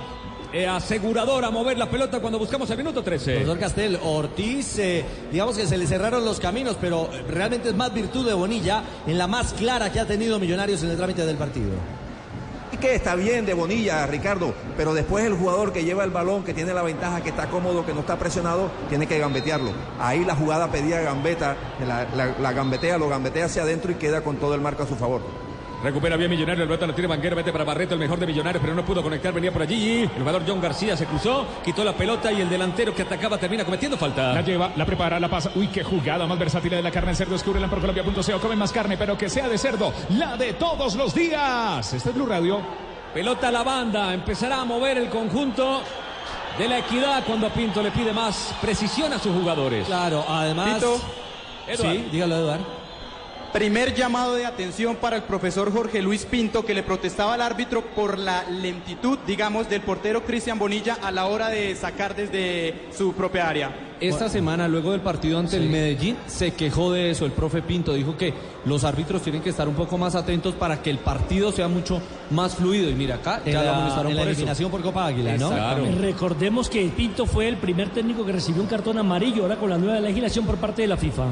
S12: eh, asegurador a mover la pelota cuando buscamos el minuto 13.
S7: Profesor Castel, Ortiz, eh, digamos que se le cerraron los caminos, pero realmente es más virtud de Bonilla en la más clara que ha tenido Millonarios en el trámite del partido.
S11: Que está bien de Bonilla, Ricardo, pero después el jugador que lleva el balón, que tiene la ventaja, que está cómodo, que no está presionado, tiene que gambetearlo. Ahí la jugada pedía gambeta, la- la gambetea, lo gambetea hacia adentro y queda con todo el marco a su favor.
S12: Recupera bien Millonario, el pelota la tiene Banguero, mete para Barreto, el mejor de Millonarios, pero no pudo conectar, venía por allí. El jugador John García se cruzó, quitó la pelota y el delantero que atacaba termina cometiendo falta.
S5: La lleva, la prepara, la pasa. Uy, qué jugada más versátil de la carne de cerdo. Descúbrela por Colombia.co. Come más carne, pero que sea de cerdo. La de todos los días. Este es Blue Radio.
S12: Pelota a la banda, empezará a mover el conjunto de la equidad cuando Pinto le pide más precisión a sus jugadores.
S7: Claro, además.
S8: Tito.
S12: Eduard.
S7: Sí, dígalo, Eduard.
S8: Primer llamado de atención para el profesor Jorge Luis Pinto que le protestaba al árbitro por la lentitud, digamos, del portero Cristian Bonilla a la hora de sacar desde su propia área.
S9: Esta semana, luego del partido ante el Medellín, se quejó de eso. El profe Pinto dijo que los árbitros tienen que estar un poco más atentos para que el partido sea mucho más fluido. Y mira, acá
S7: En
S9: ya lo
S7: la,
S9: amonestaron
S7: en la
S9: por eso.
S7: eliminación por Copa Águila, ¿no?
S9: Exactamente.
S10: Recordemos que Pinto fue el primer técnico que recibió un cartón amarillo ahora con la nueva legislación por parte de la FIFA.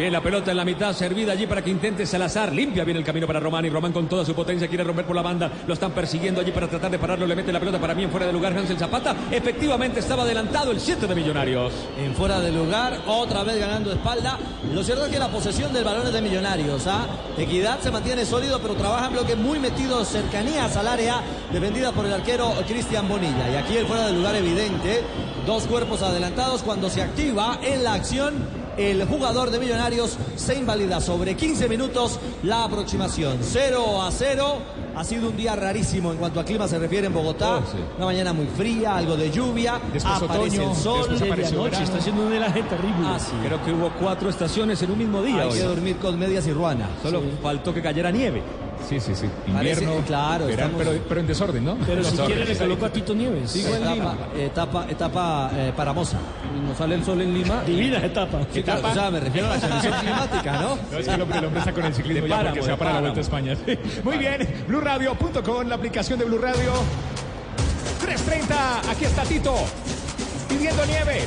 S12: Bien, la pelota en la mitad, servida allí para que intente Salazar. Limpia bien el camino para Román y Román con toda su potencia quiere romper por la banda. Lo están persiguiendo allí para tratar de pararlo. Le mete la pelota para mí en fuera de lugar Hansel Zapata. Efectivamente estaba adelantado el 7 de Millonarios.
S7: En fuera de lugar, otra vez ganando espalda. Lo cierto es que la posesión del balón es de Millonarios. ¿ah? Equidad se mantiene sólido, pero trabaja en bloque muy metido, cercanías al área, defendida por el arquero Cristian Bonilla. Y aquí el fuera de lugar evidente. Dos cuerpos adelantados cuando se activa en la acción. El jugador de Millonarios se invalida sobre 15 minutos la aproximación. 0 a 0. Ha sido un día rarísimo en cuanto a clima se refiere en Bogotá.
S12: Oh, sí.
S7: Una mañana muy fría, algo de lluvia.
S5: Después
S7: aparece
S5: otoño,
S7: el sol.
S5: después verano.
S10: está haciendo un helaje terrible.
S7: Ah, sí.
S12: Creo que hubo cuatro estaciones en un mismo día.
S7: Hay
S12: hoy.
S7: que dormir con medias y ruana.
S12: Solo faltó que cayera nieve.
S5: Sí, sí, sí.
S7: Parece-
S5: Invierno,
S7: claro,
S5: verano,
S7: estamos-
S5: pero, pero en desorden, ¿no?
S10: Pero si quiere le coloco a Tito Nieves.
S9: Sigo en Lima.
S7: Etapa, etapa, eh, paramosa.
S9: Nos sale el sol en Lima.
S10: Divina etapa.
S7: Sí, claro, o sea, me refiero a la condición (laughs) climática, ¿no?
S5: No, es que el hombre, el hombre está con el ciclismo
S12: De
S5: ya
S12: páramo,
S5: porque se va para la Vuelta a. España. Sí. Muy bien, BlueRadio.com, la aplicación de Blue Radio. 3.30, aquí está Tito, pidiendo nieve,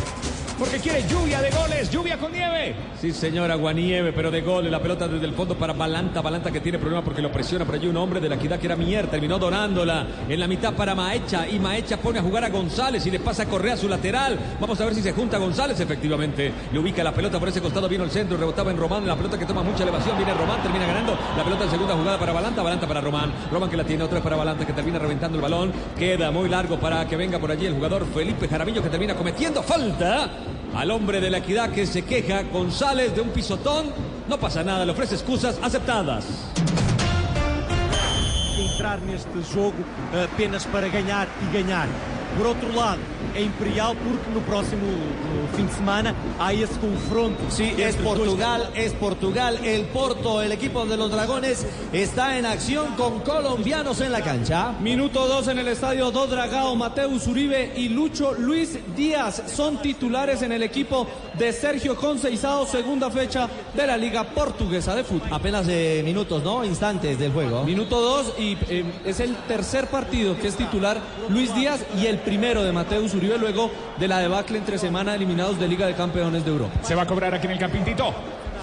S5: porque quiere lluvia de goles, lluvia con nieve.
S12: Sí, señor, Aguanieve, pero de gol. La pelota desde el fondo para Balanta. Balanta que tiene problema porque lo presiona por allí un hombre de la equidad que era Mier. Terminó donándola en la mitad para Maecha. Y Maecha pone a jugar a González y le pasa a Correa a su lateral. Vamos a ver si se junta González. Efectivamente, le ubica la pelota por ese costado. Vino el centro, rebotaba en Román. La pelota que toma mucha elevación. Viene Román, termina ganando. La pelota en segunda jugada para Balanta. Balanta para Román. Román que la tiene otra para Balanta que termina reventando el balón. Queda muy largo para que venga por allí el jugador Felipe Jaramillo que termina cometiendo falta al hombre de la equidad que se queja. González de un pisotón. No pasa nada, le ofrece excusas aceptadas.
S13: entrar neste jogo eh, apenas para ganhar e ganhar. Por outro lado, é imperial porque no próximo no fim de semana há esse confronto.
S7: Sí, es
S13: dois
S7: Portugal, es Portugal. El Porto, el equipo de los Dragones, está en acción con colombianos en la cancha.
S9: Minuto 2 en el estadio Do Dragao, Mateus Uribe y Lucho Luis Díaz son titulares en el equipo de Sergio Conceizado, segunda fecha de la Liga Portuguesa de Fútbol.
S7: Apenas de minutos, ¿no? Instantes del juego.
S9: Minuto 2 y eh, es el tercer partido que es titular Luis Díaz y el primero de Mateus Uribe luego de la debacle entre semana eliminados de Liga de Campeones de Europa.
S5: Se va a cobrar aquí en el Campintito.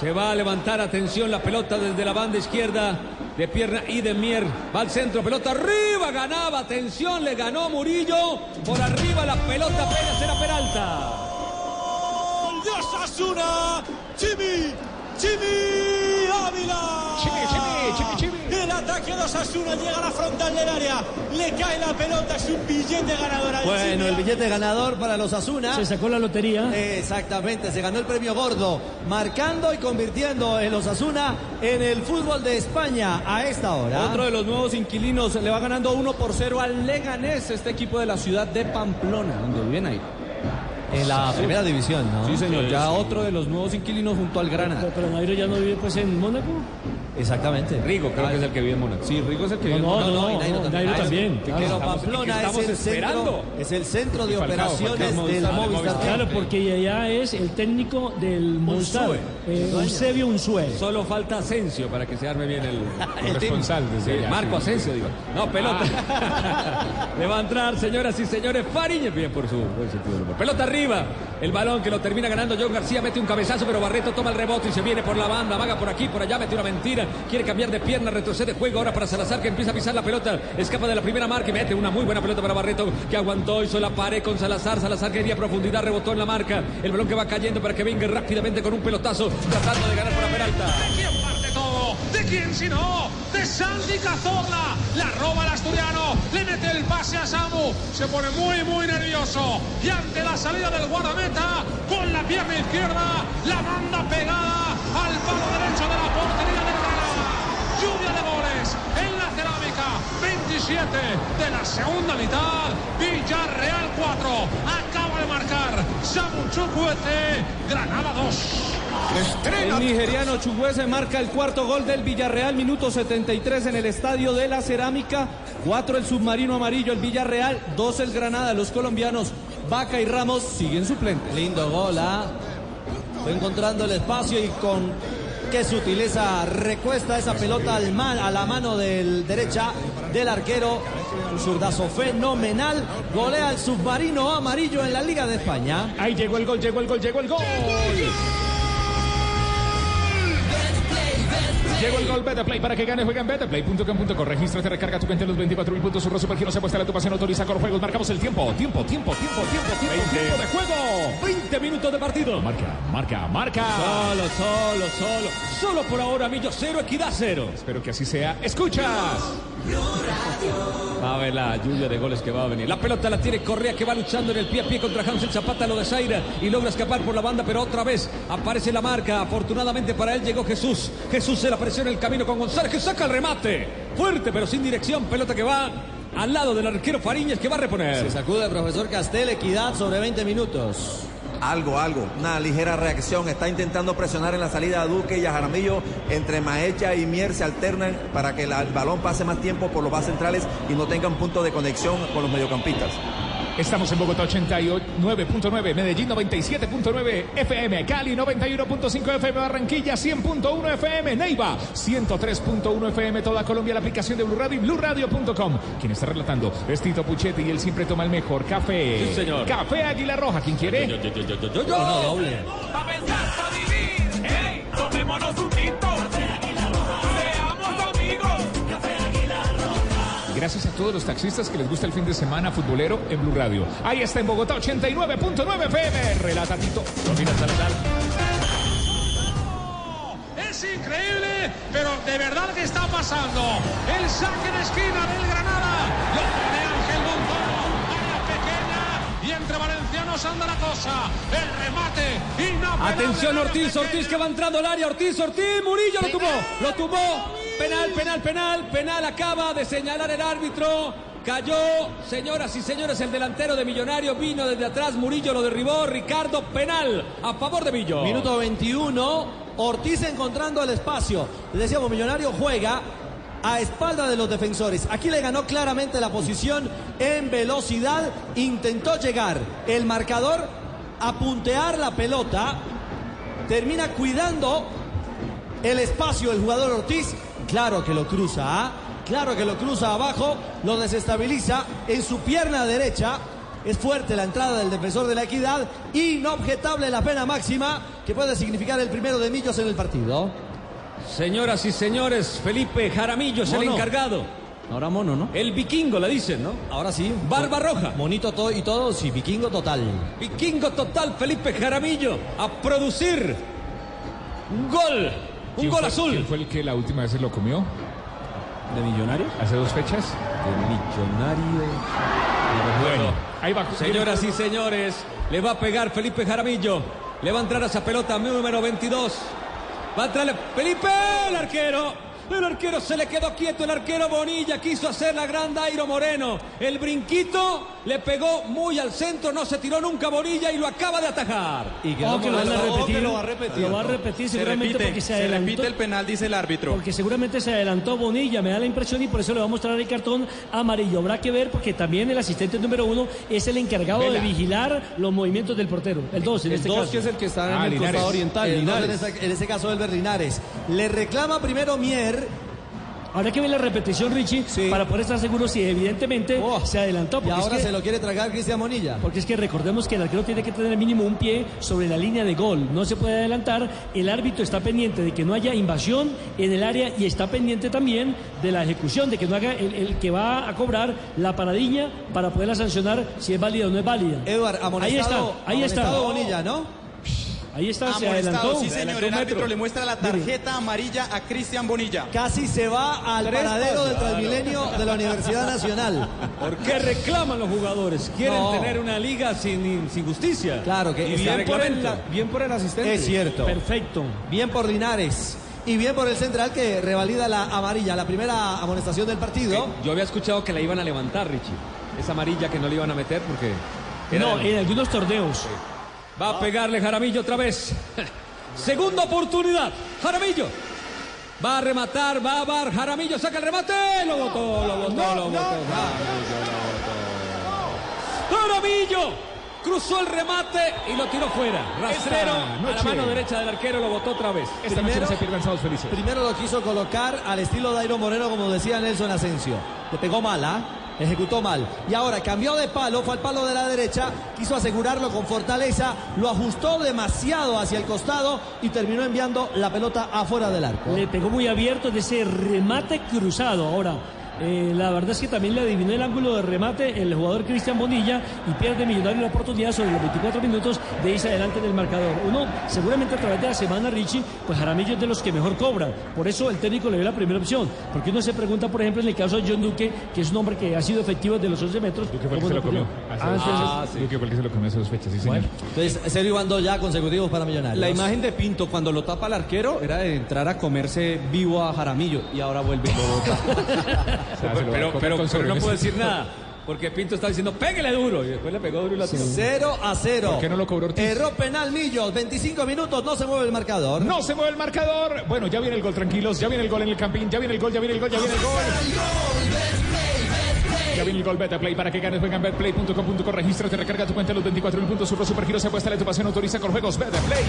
S12: Se va a levantar, atención, la pelota desde la banda izquierda de pierna y de Mier. Va al centro, pelota arriba, ganaba, atención, le ganó Murillo. Por arriba la pelota apenas era Peralta.
S6: ¡Gol de Osasuna! ¡Chimi! ¡Chimi Ávila!
S5: Chimi, Chimi, Chimi, Chimi.
S13: Ataque de Osasuna, llega a la frontal del área, le cae la pelota, es un billete ganador. a
S7: Bueno, el billete ganador para los Asuna.
S10: Se sacó la lotería.
S7: Exactamente, se ganó el premio gordo, marcando y convirtiendo el Osasuna en el fútbol de España a esta hora.
S9: Otro de los nuevos inquilinos le va ganando 1 por 0 al Leganés, este equipo de la ciudad de Pamplona, donde viven ahí.
S7: En la primera división, ¿no?
S9: Sí, señor,
S7: Sí,
S9: ya
S7: sí.
S9: otro de los nuevos inquilinos junto al Granada.
S10: Pero, pero Nairo ya no vive pues en Mónaco.
S7: Exactamente.
S12: Rigo creo que es el que vive en Mónaco.
S9: Sí, Rigo es el que
S10: No,
S9: vive en
S10: no,
S9: Mónaco.
S10: no,
S7: y
S10: no,
S7: Nairo también.
S10: Nairo también.
S7: Pamplona es el, centro, es el centro de operaciones del
S9: Movistar.
S10: Claro, porque allá es el técnico del Movistar, eh, Eusebio Unsue.
S12: Solo falta Asensio para que se arme bien el (laughs)
S5: allá,
S12: Marco. Asensio, digo. No, pelota. (laughs) Le va a entrar, señoras y señores, Fariñez. Bien por su buen sentido del humor. Pelota arriba. El balón que lo termina ganando John García. Mete un cabezazo, pero Barreto toma el rebote y se viene por la banda. Vaga por aquí, por allá. Mete una mentira. Quiere cambiar de pierna, retrocede juego ahora para Salazar que empieza a pisar la pelota. Escapa de la primera marca y mete una muy buena pelota para Barreto que aguantó, hizo la pared con Salazar. Salazar quería profundidad, rebotó en la marca. El balón que va cayendo para que venga rápidamente con un pelotazo, tratando de ganar por la Peralta.
S14: ¿De quién parte todo? ¿De quién si no? De Sandy Cazorla. La roba el asturiano. Le mete el pase a Samu. Se pone muy, muy nervioso. Y ante la salida del guardameta, con la pierna izquierda, la manda pegada al palo derecho 27 de la segunda mitad. Villarreal 4. Acaba de marcar Samu Chukwueze. Granada 2.
S9: El nigeriano Chukwueze marca el cuarto gol del Villarreal, minuto 73 en el estadio de la Cerámica. 4 el submarino amarillo, el Villarreal, 2 el Granada. Los colombianos Vaca y Ramos siguen suplentes.
S7: Lindo gol, ¿ah? Fue encontrando el espacio y con qué sutileza recuesta esa pelota al man- a la mano del derecha del arquero. Un zurdazo fenomenal. Golea al submarino amarillo en la Liga de España.
S5: Ahí el llegó el gol, llegó el gol. Llegó el gol Betplay para que gane, juega en betplay.com.co. Regístrate, recarga tu cuenta en los 24 mil puntos. Surro Supergiros apuesta la tu pasión, autoriza con juegos. Marcamos el tiempo, tiempo, tiempo, tiempo, tiempo, tiempo, tiempo de juego.
S12: 20 minutos de partido.
S5: Marca, marca, marca.
S12: Solo, solo, solo. Solo por ahora, Millo cero, Equidad cero.
S5: Espero que así sea. Escuchas.
S12: A ver la lluvia de goles que va a venir. La pelota la tiene Correa que va luchando en el pie a pie contra Hansel Zapata, lo de Zaira y logra escapar por la banda, pero otra vez aparece la marca. Afortunadamente para él llegó Jesús. Jesús se la apareció en el camino con González que saca el remate. Fuerte pero sin dirección. Pelota que va al lado del arquero Fariñez que va a reponer.
S7: Se sacude el profesor Castel, equidad sobre 20 minutos.
S11: Algo, algo, una ligera reacción. Está intentando presionar en la salida a Duque y a Jaramillo. Entre Maecha y Mier se alternan para que el balón pase más tiempo por los bases centrales y no tengan punto de conexión con los mediocampistas.
S5: Estamos en Bogotá 89.9, Medellín 97.9 FM, Cali 91.5 FM, Barranquilla 100.1 FM, Neiva 103.1 FM, toda Colombia, la aplicación de Blue Radio y BlueRadio.com. Quien está relatando es Tito Puchetti y él siempre toma el mejor café.
S12: Sí, señor.
S5: Café Águila Roja, ¿quién quiere?
S12: Yo, yo, yo, yo, yo, yo, yo.
S7: No, doble.
S5: Gracias a todos los taxistas que les gusta el fin de semana futbolero en Blue Radio. Ahí está en Bogotá 89.9 FM. Relata Tito. Domina Salazar.
S14: Es increíble, pero de verdad que está pasando. El saque de esquina del Granada. Lo pone Ángel Montoro. Área pequeña y entre valencianos anda la cosa. El remate inapelable.
S12: Atención Ortiz, Ortiz que va entrando al área, Ortiz, Ortiz, Murillo lo tumbó, lo tumbó. Penal, penal, penal, penal acaba de señalar el árbitro. Cayó, señoras y señores, el delantero de Millonario vino desde atrás, Murillo lo derribó, Ricardo, penal a favor de Millo.
S7: Minuto 21, Ortiz encontrando el espacio. Le decíamos, Millonario juega a espalda de los defensores. Aquí le ganó claramente la posición en velocidad, intentó llegar el marcador a puntear la pelota, termina cuidando el espacio el jugador Ortiz, claro que lo cruza, ¿ah? claro que lo cruza abajo, lo desestabiliza en su pierna derecha. Es fuerte la entrada del defensor de la equidad, inobjetable la pena máxima que puede significar el primero de Millos en el partido.
S12: Señoras y señores, Felipe Jaramillo es el encargado.
S7: Ahora mono, ¿no?
S12: El vikingo, le dicen, ¿no?
S7: Ahora sí.
S12: Barba roja.
S7: Monito todo y todo, sí, vikingo total.
S12: Vikingo total, Felipe Jaramillo, a producir gol, un
S5: ¿Quién
S12: gol
S5: fue-
S12: azul.
S5: ¿Quién fue el que la última vez se lo comió?
S12: ¿De Millonario?
S5: Hace dos fechas.
S12: De Millonario.
S5: Bueno, ahí va.
S12: Señoras y señores, le va a pegar Felipe Jaramillo. Le va a entrar a esa pelota número 22. Va a entrarle Felipe, el arquero. El arquero se le quedó quieto, el arquero Bonilla quiso hacer la gran Dairo Moreno. El brinquito le pegó muy al centro, no se tiró nunca Bonilla y lo acaba de atajar.
S10: Y quedó que lo van a repetir. Lo va a repetir, lo va a repetir
S9: Se
S10: seguramente
S9: repite,
S10: porque se
S9: se
S10: adelantó.
S9: repite el penal, dice el árbitro.
S10: Porque seguramente se adelantó Bonilla, me da la impresión y por eso le va a mostrar el cartón amarillo. Habrá que ver porque también el asistente número uno es el encargado
S7: Vela.
S10: de vigilar los movimientos del portero. El 2 en
S7: El
S10: este
S7: dos,
S10: caso.
S7: que es el que está en
S10: Ah,
S7: el
S10: Linares.
S7: costado oriental.
S10: El dos
S7: Linares.
S10: en
S7: En, ese, en ese caso, Elber Linares. Le reclama primero Mier.
S10: Habrá que ver la repetición, Richie, para poder estar seguro si evidentemente se adelantó.
S7: Oh. Y
S10: es
S7: ahora
S10: que-
S7: se lo quiere tragar Cristian Monilla.
S10: Porque es que recordemos que el arquero tiene que tener mínimo un pie sobre la línea de gol. No se puede adelantar. El árbitro está pendiente de que no haya invasión en el área y está pendiente también de la ejecución, de que no haga el, el que va a cobrar la paradilla para poderla sancionar si es válida o no es válida.
S7: Eduard,
S10: ahí está,
S7: amonestado-
S10: ahí está.
S7: amonestado Bonilla, ¿no?
S10: Ahí está, se
S8: Amonestado,
S10: adelantó.
S8: sí señor, el árbitro le muestra la tarjeta amarilla a Cristian Bonilla.
S7: Casi se va al
S8: Tres
S7: paradero del. Transmilenio de la Universidad Nacional.
S12: ¿Por qué reclaman los jugadores? Quieren
S7: No.
S12: tener una liga sin, sin justicia.
S7: Claro que
S12: y bien por, el,
S7: reglamento.
S12: bien por el asistente.
S7: Es cierto.
S10: Perfecto.
S7: Bien por Linares. Y bien por el central que revalida la amarilla, la primera amonestación del partido.
S12: Yo había escuchado que la iban a levantar, Richie. Esa amarilla que no le iban a meter porque...
S10: No, en algunos torneos.
S12: Va a pegarle Jaramillo otra vez. (laughs) Segunda oportunidad. Jaramillo. Va a rematar, va a bar. Jaramillo saca el remate. Lo botó, lo botó, lo botó. Jaramillo. Cruzó el remate y lo tiró fuera. Rastrero a la mano derecha del arquero lo botó otra vez.
S5: Esta noche no se pierdan sábados felices.
S7: Primero lo quiso colocar al estilo Dairo Moreno, como decía Nelson Asensio. Le pegó mal, ¿ah? Ejecutó mal. Y ahora cambió de palo, fue al palo de la derecha, quiso asegurarlo con fortaleza, lo ajustó demasiado hacia el costado y terminó enviando la pelota afuera del arco.
S10: Le pegó muy abierto de ese remate cruzado. Ahora, eh, la verdad es que también le adivinó el ángulo de remate el jugador Cristian Bonilla y pierde Millonario la oportunidad sobre los 24 minutos de irse adelante del marcador. Uno, seguramente a través de la semana, Richie, pues Jaramillo es de los que mejor cobra. Por eso el técnico le dio la primera opción. Porque uno se pregunta, por ejemplo, en el caso de John Duque, que es un hombre que ha sido efectivo desde los 11 metros.
S5: Duque fue el que
S10: ¿cómo
S5: se lo comió.
S10: Ah,
S5: dos
S10: entonces-
S5: fechas. Duque fue el que se lo comió hace dos fechas, sí, señor.
S7: Entonces, Sergio van dos ya consecutivos para Millonarios.
S9: La imagen de Pinto cuando lo tapa el arquero era de entrar a comerse vivo a Jaramillo y ahora vuelve y lo (laughs)
S12: Pero, pero, pero, pero no puedo decir nada. Porque Pinto está diciendo, pégale duro. Y después le pegó duro y la tiró.
S7: 0 a 0.
S5: ¿Por qué no lo cobró Ortiz?
S7: Erró penal Millos, 25 minutos, no se mueve el marcador.
S5: No se mueve el marcador. Bueno, ya viene el gol, tranquilos. Ya viene el gol en el campín. Ya viene el gol, ya viene el gol, ya viene el gol. Ya viene el gol Betaplay para que ganes. Juega en betplay.com.co. Regístrate, recarga tu cuenta en los 24 mil puntos. Surro Supergiros apuesta la tu pasión. Autoriza con juegos Betaplay.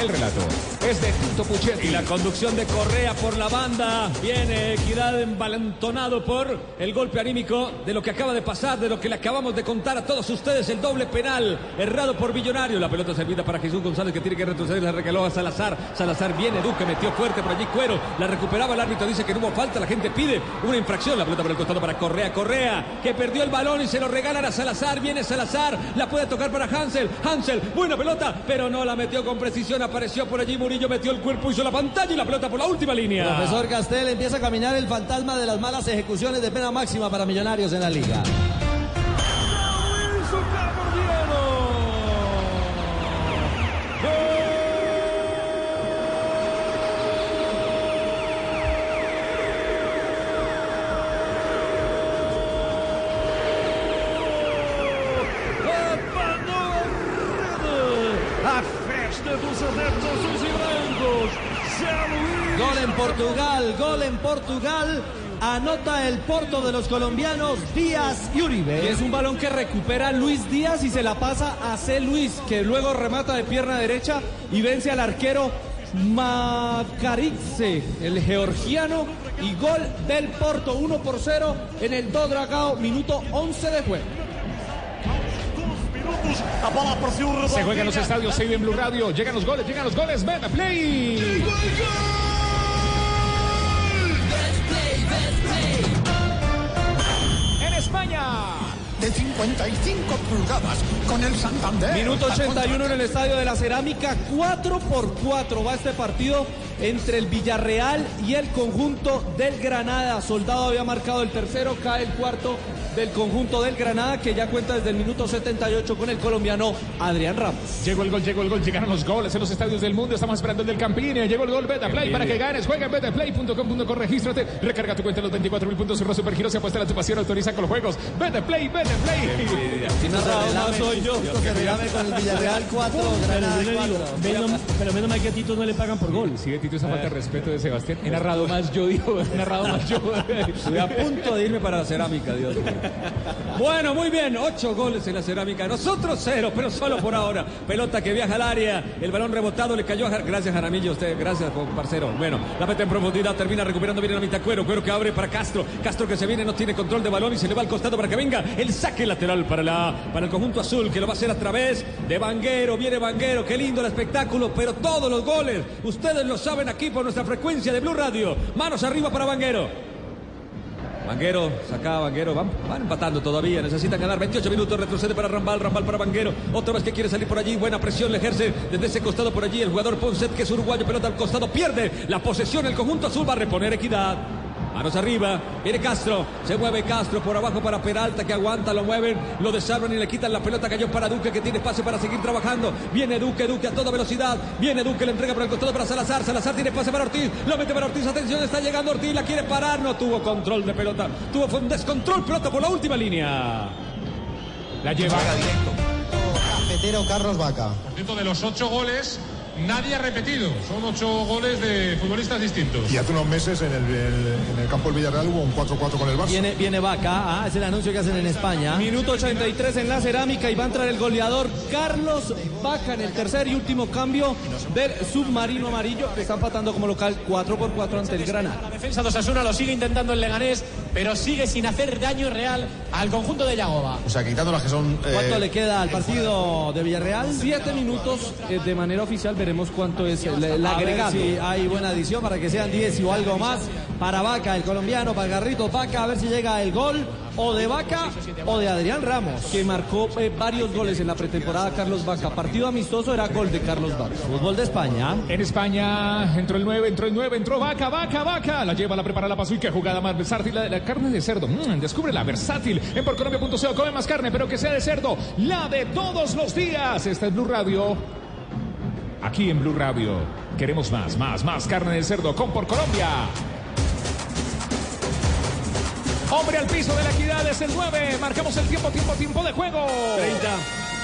S5: El relato es de Tito Puchetti.
S12: Y la conducción de Correa por la banda. Viene Equidad embalentonado por el golpe anímico de lo que acaba de pasar, de lo que le acabamos de contar a todos ustedes. El doble penal errado por Millonario. La pelota servida para Jesús González que tiene que retroceder. La regaló a Salazar. Salazar viene, Duque metió fuerte por allí Cuero. La recuperaba el árbitro. Dice que no hubo falta. La gente pide una infracción. La pelota por el costado para Correa. Correa que perdió el balón y se lo regalan a Salazar. Viene Salazar. La puede tocar para Hansel. Hansel, buena pelota, pero no la metió con precisión. Apareció por allí Murillo, metió el cuerpo, hizo la pantalla y la pelota por la última línea.
S7: Profesor Castel empieza a caminar el fantasma de las malas ejecuciones de pena máxima para Millonarios en la liga. Gol en Portugal, gol en Portugal. Anota el porto de los colombianos Díaz y Uribe.
S9: Y es un balón que recupera Luis Díaz y se la pasa a C. Luis, que luego remata de pierna derecha y vence al arquero Makaritze, el georgiano. Y gol del Porto, 1 por 0 en el Dodragao, minuto 11 de juego.
S5: Se juega en los estadios, se vive en Blue Radio. Llegan los goles, llegan los goles. Betaplay. En
S15: De 55 pulgadas con el Santander.
S9: Minuto 81 en el Estadio de la Cerámica, 4 por 4 va este partido
S16: entre el Villarreal y el conjunto del Granada. Soldado había marcado el tercero, cae el cuarto del conjunto del Granada que ya cuenta desde el minuto 78 con el colombiano Adrián Ramos.
S5: Llegó el gol, llegó el gol, llegaron los goles en los estadios del mundo. Estamos esperando el del Campini. Llegó el gol Betaplay para que ganes. Juega en betaplay.com.co, regístrate, recarga tu cuenta en los 24 mil puntos. Cerró Supergiros, se apuesta a tu pasión, autoriza con los juegos. Betaplay, Betaplay.
S7: Si no
S16: Ramos, soy yo.
S7: Que regame con el Villarreal 4, Granada
S10: Pero yo le digo,
S7: 4.
S10: menos- pero menos mal que a Tito no le pagan por gol.
S5: Sigue Tito esa falta de respeto de Sebastián. He narrado más yo, digo. He narrado más yo.
S12: Estuve a punto de irme para la cerámica, Dios mío. (laughs) Bueno, muy bien, ocho goles en la cerámica. Nosotros cero, pero solo por ahora. Pelota que viaja al área. El balón rebotado le cayó a Jar- Gracias, Jaramillo. Usted, gracias, parcero. Bueno, la mete en profundidad. Termina recuperando bien la mitad cuero. Cuero que abre para Castro. Castro que se viene, no tiene control de balón y se le va al costado para que venga el saque lateral para, la, para el conjunto azul, que lo va a hacer a través de Vanguero. Viene Vanguero. Qué lindo el espectáculo, pero todos los goles, ustedes lo saben aquí por nuestra frecuencia de Blue Radio. Manos arriba para Vanguero. Vanguero, saca Vanguero, van, van empatando todavía, necesitan ganar 28 minutos, retrocede para Rambal, Rambal para Vanguero, otra vez que quiere salir por allí, buena presión le ejerce desde ese costado por allí el jugador Ponset que es uruguayo, pelota al costado, pierde la posesión, el conjunto azul va a reponer equidad. Manos arriba, viene Castro, se mueve Castro por abajo para Peralta que aguanta, lo mueven, lo desarman y le quitan la pelota, cayó para Duque que tiene pase para seguir trabajando, viene Duque, Duque a toda velocidad, viene Duque, le entrega por el costado para Salazar, Salazar tiene pase para Ortiz, lo mete para Ortiz, atención, está llegando Ortiz, la quiere parar, no tuvo control de pelota, tuvo fue un descontrol, pelota por la última línea.
S5: La lleva.
S17: Cafetero Carlos Vaca.
S14: Por cierto, de los ocho goles, nadie ha repetido. Son ocho goles de futbolistas distintos.
S18: Y hace unos meses en el, en el campo del Villarreal hubo un 4-4 con el Barça.
S7: Viene, viene Vaca, ah, es el anuncio que hacen en España.
S16: Minuto 83 en la cerámica y va a entrar el goleador Carlos Vaca en el tercer y último cambio del submarino amarillo que está empatando como local 4 por 4 ante el Granada.
S19: La defensa de Osasuna lo sigue intentando el Leganés, pero sigue sin hacer daño real al conjunto de Yagoba.
S18: O sea, quitando las que son. eh,
S7: ¿Cuánto le queda al partido de Villarreal?
S16: Siete minutos eh, de manera oficial, veremos cuánto es el, el
S7: A ver
S16: agregado.
S7: si hay buena adición para que sean 10 o algo más para Vaca, el colombiano, para Garrito Vaca, a ver si llega el gol o de Vaca o de Adrián Ramos.
S16: que marcó eh, varios goles en la pretemporada Carlos Vaca. Partido amistoso era gol de Carlos Vaca.
S7: Fútbol de España.
S5: En España entró el 9, entró el 9, entró Vaca, Vaca, Vaca. La lleva, la prepara, la pasó y qué jugada más versátil. La, la carne de cerdo, mm, descubre la versátil. En porcolombia.co come más carne, pero que sea de cerdo. La de todos los días. Esta es Blue Radio. Aquí en Blue Radio queremos más, más, más carne de cerdo con por Colombia. Hombre al piso de la equidad es el 9. Marcamos el tiempo, tiempo, tiempo de juego.
S12: 30.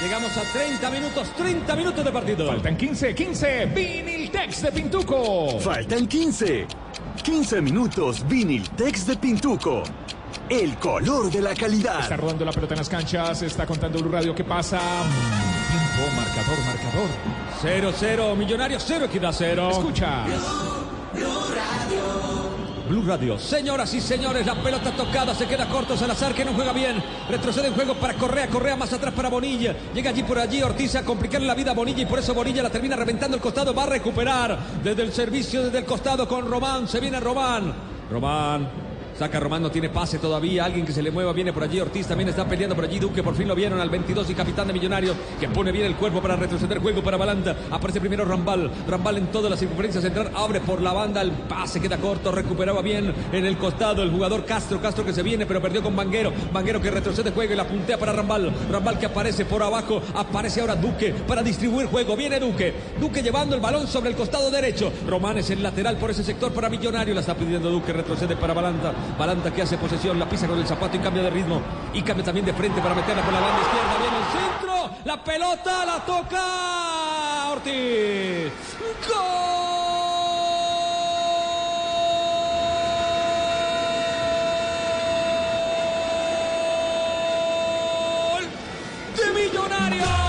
S12: Llegamos a 30 minutos, 30 minutos de partido.
S5: Faltan 15, 15. Viniltex de Pintuco.
S15: Faltan 15. 15 minutos Viniltex de Pintuco. El color de la calidad.
S5: Está rodando la pelota en las canchas. Está contando Blue Radio qué pasa. Mm, Tiempo, marcador, marcador.
S12: 0-0, Millonarios 0, Equidad 0.
S5: Escucha.
S12: Blue Radio. Señoras y señores, la pelota tocada, se queda corto Salazar que no juega bien. Retrocede en juego para Correa, Correa más atrás para Bonilla. Llega allí por allí Ortiz a complicarle la vida a Bonilla y por eso Bonilla la termina reventando el costado. Va a recuperar desde el servicio, desde el costado con Román. Se viene Román. Román. Saca Román, no tiene pase todavía. Alguien que se le mueva viene por allí. Ortiz también está peleando por allí. Duque por fin lo vieron al 22 y capitán de Millonarios que pone bien el cuerpo para retroceder juego para Balanta. Aparece primero Rambal. Rambal en toda la circunferencia central. Abre por la banda. El pase queda corto. Recuperaba bien en el costado el jugador Castro. Castro que se viene pero perdió con Vanguero. Vanguero que retrocede juego y la puntea para Rambal. Rambal que aparece por abajo. Aparece ahora Duque para distribuir juego. Viene Duque. Duque llevando el balón sobre el costado derecho. Román es el lateral por ese sector para Millonario. La está pidiendo Duque. Retrocede para Balanta. Balanta que hace posesión. La pisa con el zapato y cambia de ritmo. Y cambia también de frente para meterla por la banda izquierda. Viene el centro. La pelota la toca Ortiz. ¡Gol! ¡De Millonario!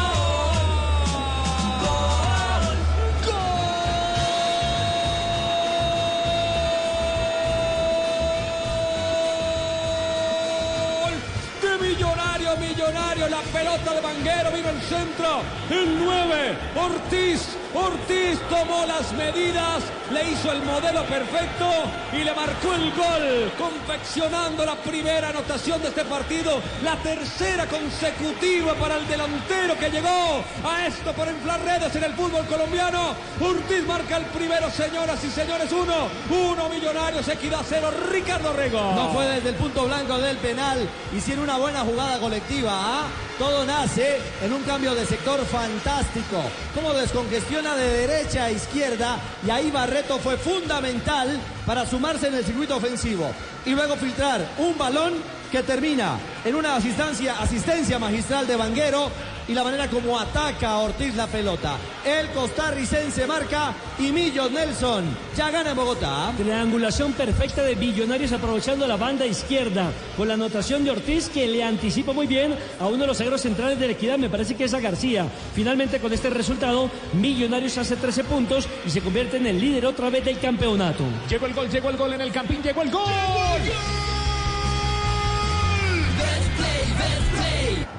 S12: Millonario, la pelota de Vanguero vino al centro. El 9, Ortiz. Ortiz tomó las medidas, le hizo el modelo perfecto y le marcó el gol, confeccionando la primera anotación de este partido, la tercera consecutiva para el delantero que llegó a esto por inflar redes en el fútbol colombiano. Ortiz marca el primero, señoras y señores, uno, uno millonarios, equidad cero, Ricardo Rego.
S7: No fue desde el punto blanco del penal. Hicieron una buena jugada colectiva. ¿Ah? Todo nace en un cambio de sector fantástico. Como descongestiona de derecha a izquierda. Y ahí Barreto fue fundamental para sumarse en el circuito ofensivo. Y luego filtrar un balón que termina en una asistencia, asistencia magistral de Vanguero y la manera como ataca a Ortiz la pelota. El costarricense marca y Millos Nelson ya gana en Bogotá.
S10: Triangulación perfecta de Millonarios aprovechando la banda izquierda con la anotación de Ortiz que le anticipa muy bien a uno de los agros centrales de la equidad, me parece que es a García. Finalmente con este resultado, Millonarios hace 13 puntos y se convierte en el líder otra vez del campeonato.
S5: Llegó el gol, llegó el gol en el campín, llegó el gol. Llegó el gol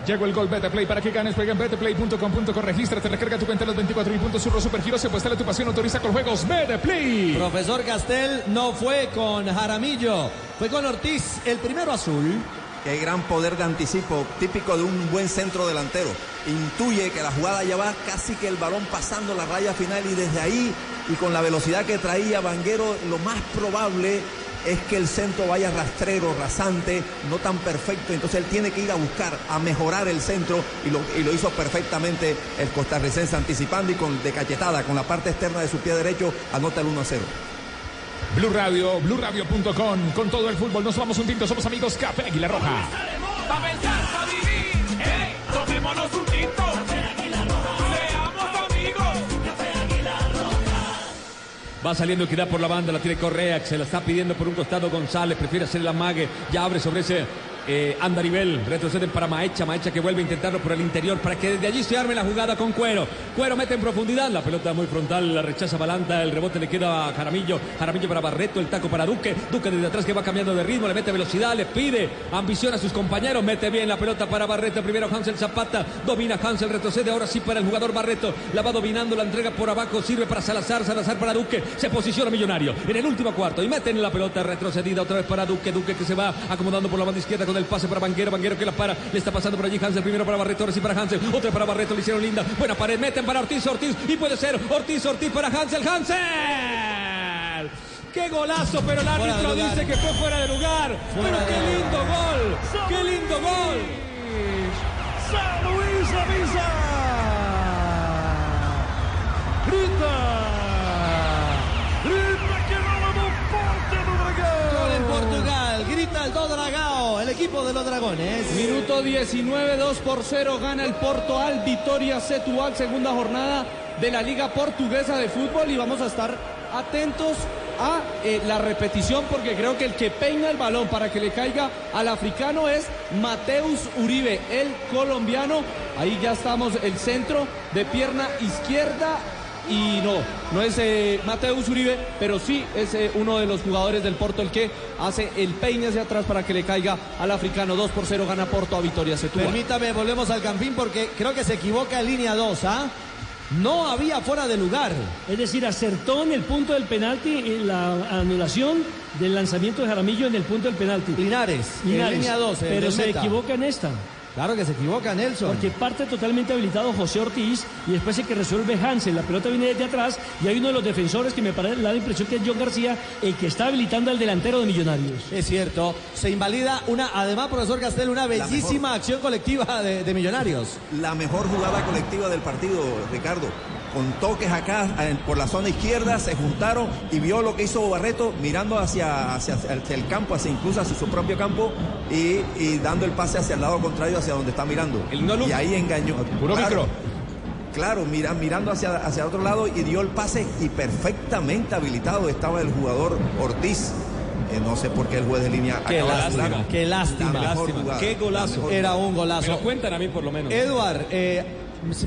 S5: Betplay para que ganes. Juega en betplay.com.co. Regístrate, recarga tu cuenta en los 24 mil puntos. Surro Supergiros. Se puesta tu pasión. Autoriza con juegos Betplay.
S7: Profesor Castel no fue con Jaramillo, fue con Ortiz, el primero azul.
S11: Qué gran poder de anticipo, típico de un buen centro delantero. Intuye que la jugada ya va casi que el balón pasando la raya final y desde ahí y con la velocidad que traía Vanguero, lo más probable es que el centro vaya rastrero, rasante, no tan perfecto. Entonces él tiene que ir a buscar, a mejorar el centro y lo, y lo hizo perfectamente el costarricense anticipando y con de cachetada, con la parte externa de su pie derecho, anota el 1 a 0.
S5: Blue Radio, BlueRadio.com. Con todo el fútbol nos vamos un tinto. Somos amigos Café Águila Roja.
S14: Pa' pensar, pa' vivir, ey, tomémonos un tinto.
S12: Va saliendo Equidad por la banda, la tiene Correa, que se la está pidiendo por un costado González, prefiere hacer el amague, ya abre sobre ese eh, Andarivel, retroceden para Maecha, Maecha que vuelve a intentarlo por el interior para que desde allí se arme la jugada con Cuero. Cuero mete en profundidad, la pelota muy frontal, la rechaza Balanta, el rebote le queda a Jaramillo, Jaramillo para Barreto, el taco para Duque, Duque desde atrás que va cambiando de ritmo, le mete velocidad, le pide ambición a sus compañeros, mete bien la pelota para Barreto, primero Hansel Zapata, domina Hansel, retrocede ahora sí para el jugador Barreto, la va dominando, la entrega por abajo, sirve para Salazar, Salazar para Duque, se posiciona Millonario en el último cuarto y meten la pelota retrocedida otra vez para Duque, Duque que se va acomodando por la banda izquierda con el pase para Banguero, Banguero que la para, le está pasando por allí Hansel, primero para Barreto, ahora sí para Hansel, otra para Barreto, le hicieron linda, buena pared, meten para Ortiz, Ortiz y puede ser Ortiz, Ortiz para Hansel, Hansel. ¡Qué golazo! Pero el árbitro dice que fue fuera de lugar.
S7: Fuera
S12: pero
S7: de
S12: qué lindo gol. ¡Qué lindo gol!
S14: San Luis avisa. Grita. Grita que no le porte do Dragão.
S7: Gol en Portugal, grita el Do equipo de los dragones.
S9: Minuto 19, 2 por 0 gana el Porto al Vitoria Setúbal, segunda jornada de la Liga Portuguesa de Fútbol y vamos a estar atentos a eh, la repetición porque creo que el que peina el balón para que le caiga al africano es Mateus Uribe, el colombiano. Ahí ya estamos, el centro de pierna izquierda y no, no es eh, Mateus Uribe, pero sí es eh, uno de los jugadores del Porto el que hace el peine hacia atrás para que le caiga al africano. 2 por 0 gana Porto a Vitoria Setúbal.
S7: Permítame, volvemos al campín porque creo que se equivoca en línea 2, ¿ah? No había fuera de lugar.
S10: Es decir, acertó en el punto del penalti en la anulación del lanzamiento de Jaramillo en el punto del penalti.
S7: Linares, en línea 2, el
S10: Pero se
S7: meta.
S10: equivoca en esta.
S7: Claro que se equivoca Nelson.
S10: Porque parte totalmente habilitado José Ortiz y después el que resuelve Hansel. La pelota viene desde atrás y hay uno de los defensores que me parece, da la impresión que es John García, el que está habilitando al delantero de Millonarios.
S7: Es cierto, se invalida una, además, profesor Castel, una bellísima acción colectiva de, de Millonarios.
S11: La mejor jugada colectiva del partido, Ricardo. Con toques acá por la zona izquierda, se juntaron y vio lo que hizo Barreto mirando hacia, hacia, hacia el campo, hacia incluso hacia su propio campo y, y dando el pase hacia el lado contrario, hacia donde está mirando. y ahí engañó.
S5: Puro micro.
S11: Claro, mira, mirando hacia, hacia otro lado y dio el pase y perfectamente habilitado estaba el jugador Ortiz. Eh, no sé por qué el juez de línea
S7: Qué
S11: acaba de
S7: lástima,
S11: anular
S7: qué lástima.
S11: la mejor
S7: Lástima.
S11: jugada,
S7: Qué
S11: la
S7: golazo. Era un golazo.
S12: Me lo cuentan a mí por lo menos.
S7: Edward, eh,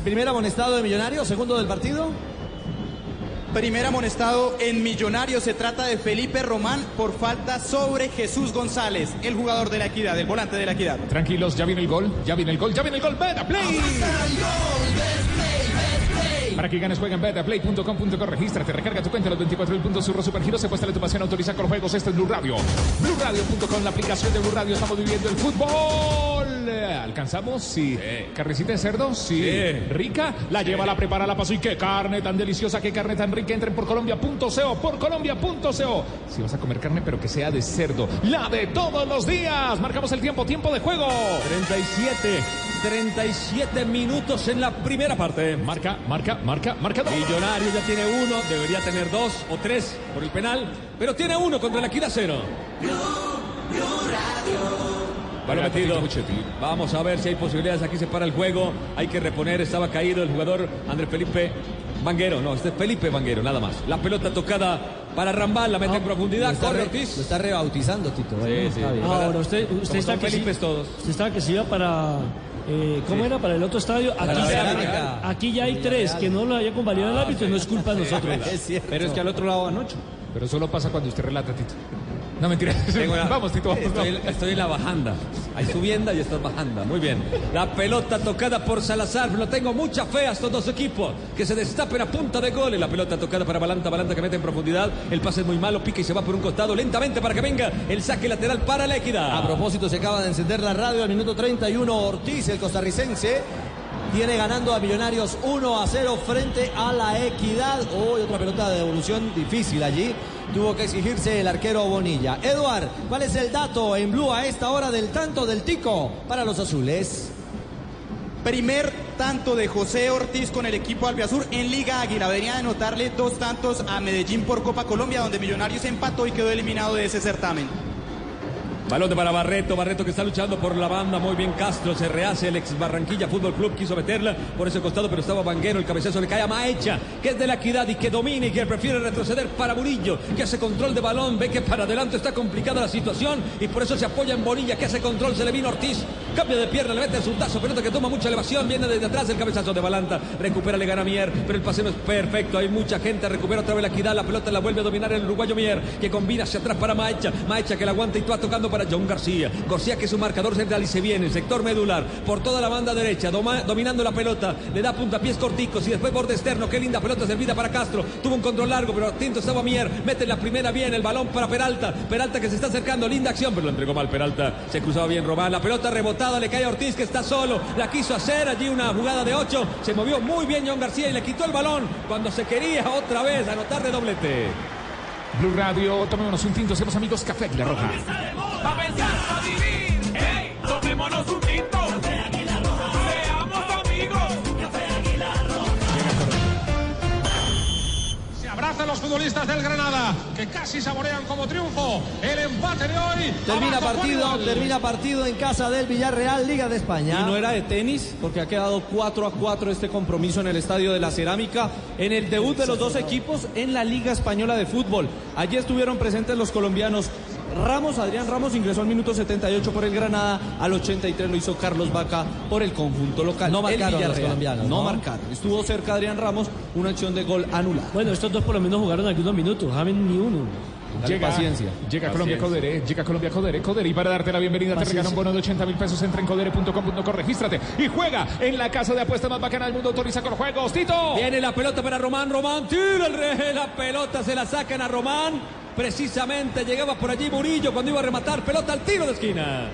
S7: primer amonestado de Millonarios, segundo del partido.
S8: Primer amonestado en Millonarios. Se trata de Felipe Román por falta sobre Jesús González, el jugador de la equidad, el volante de la equidad.
S5: Tranquilos, ya viene el gol, ya viene el gol, ya viene el gol. Beta Play. Para que ganes, juega en betaplay.com.co. Regístrate, recarga tu cuenta los 24 mil puntos Surro Supergiro. Se puesta tu pasión, autoriza con juegos. Este es Blue Radio. BlueRadio.com, la aplicación de Blue Radio. Estamos viviendo el fútbol. ¿Alcanzamos? Sí. ¿Carnecita de cerdo? Sí. ¿Rica? La lleva, la prepara, la pasó. Y qué carne tan deliciosa, qué carne tan rica. Entren por Colombia.co, por Colombia.co. Si vas a comer carne, pero que sea de cerdo. La de todos los días. Marcamos el tiempo, tiempo de juego.
S12: 37. 37 minutos en la primera parte.
S5: Marca, marca, marca, marca dos.
S12: Millonario ya tiene uno, debería tener dos o tres por el penal, pero tiene uno contra la equidad cero. Balón metido. Vamos a ver si hay posibilidades. Aquí se para el juego. Hay que reponer. Estaba caído el jugador Andrés Felipe Vanguero. No, este es Felipe Vanguero, nada más. La pelota tocada para Rambal. La mete en profundidad. Corre Ortiz.
S7: Lo está rebautizando, Tito.
S12: Sí, sí.
S10: Ahora, usted, usted está
S12: son
S10: que sí-
S12: Felipes todos.
S10: Usted estaba que se iba para. Eh, ¿Cómo
S12: Sí.
S10: era? Para el otro estadio. Ya, aquí ya hay tres que no lo haya convalidado el árbitro y no es culpa de nosotros. (laughs)
S9: Pero es que al otro lado van ocho.
S5: Pero solo pasa cuando usted relata, Tito. No, mentira. (laughs)
S12: Una-
S5: Vamos, Tito, vamos.
S12: Estoy,
S5: vamos.
S12: estoy en la bajanda. Hay subienda y estás bajanda. Muy bien. La pelota tocada por Salazar. Lo tengo mucha fe a estos dos equipos. Que se destapen a punta de gol. Y la pelota tocada para Balanta. Balanta que mete en profundidad. El pase es muy malo. Pica y se va por un costado lentamente para que venga el saque lateral para la equidad.
S7: A propósito, se acaba de encender la radio al minuto 31. Ortiz, el costarricense, tiene ganando a Millonarios 1 a 0 frente a la Equidad. Hoy otra pelota de devolución difícil allí. Tuvo que exigirse el arquero Bonilla. Eduard, ¿cuál es el dato en blue a esta hora del tanto del Tico para los azules?
S8: Primer tanto de José Ortiz con el equipo albiazur en Liga Águila. Venía de anotarle dos tantos a Medellín por Copa Colombia, donde Millonarios empató y quedó eliminado de ese certamen.
S12: Balón de para Barreto, Barreto que está luchando por la banda, muy bien Castro, se rehace el ex Barranquilla Fútbol Club, quiso meterla por ese costado, pero estaba Vanguero, el cabezazo le cae a Maecha, que es de la equidad y que domina y que prefiere retroceder para Murillo, que hace control de balón, ve que para adelante está complicada la situación y por eso se apoya en Bonilla, que hace control, se le vino Ortiz, cambia de pierna, le mete el zurdazo, pelota que toma mucha elevación, viene desde atrás el cabezazo de Balanta, recupera, le gana Mier, pero el pase no es perfecto, hay mucha gente, recupera otra vez la equidad, la pelota la vuelve a dominar el uruguayo Mier, que combina hacia atrás para Maecha, Maecha que la aguanta y va tocando para John García, García que es un marcador central y se viene, sector medular, por toda la banda derecha, doma- dominando la pelota, le da puntapiés corticos y después borde externo, qué linda pelota servida para Castro, tuvo un control largo, pero atento estaba Mier, mete la primera bien, el balón para Peralta, Peralta que se está acercando, linda acción, pero lo entregó mal Peralta, se cruzaba bien Román, la pelota rebotada, le cae a Ortiz que está solo, la quiso hacer allí una jugada de ocho, se movió muy bien John García y le quitó el balón cuando se quería otra vez anotar de doblete.
S5: Blue Radio, tomémonos un tinto, seamos amigos Café Águila Roja.
S6: Pa' pensar, pa' vivir. ¡Ey! Tomémonos un tinto. Seamos amigos.
S14: Se abrazan los futbolistas del Granada, que casi saborean como triunfo el empate de hoy.
S7: Termina partido, termina partido en casa del Villarreal, Liga de España.
S9: Y no era de tenis, porque ha quedado 4 a 4 este compromiso en el Estadio de la Cerámica, en el debut de los dos equipos en la Liga Española de Fútbol. Allí estuvieron presentes los colombianos. Ramos, Adrián Ramos ingresó al minuto 78 por el Granada, al 83 lo hizo Carlos Vaca por el conjunto local.
S7: No marcaron los colombianos,
S9: No,
S7: ¿no?
S9: marcaron. Estuvo cerca Adrián Ramos, una acción de gol anulada.
S10: Bueno, estos dos por lo menos jugaron algunos minutos, Javen ni uno.
S5: Llega,
S9: paciencia.
S5: llega Colombia. Codere, llega Colombia Codere, Codere y para darte la bienvenida te regalan un bono de 80 mil pesos, entra en codere.com.co, regístrate y juega en la casa de apuestas más bacana del mundo, autoriza con juegos, Tito.
S12: Viene la pelota para Román, Román tira el re, la pelota se la sacan a Román. Precisamente llegaba por allí Murillo cuando iba a rematar, pelota al tiro de esquina.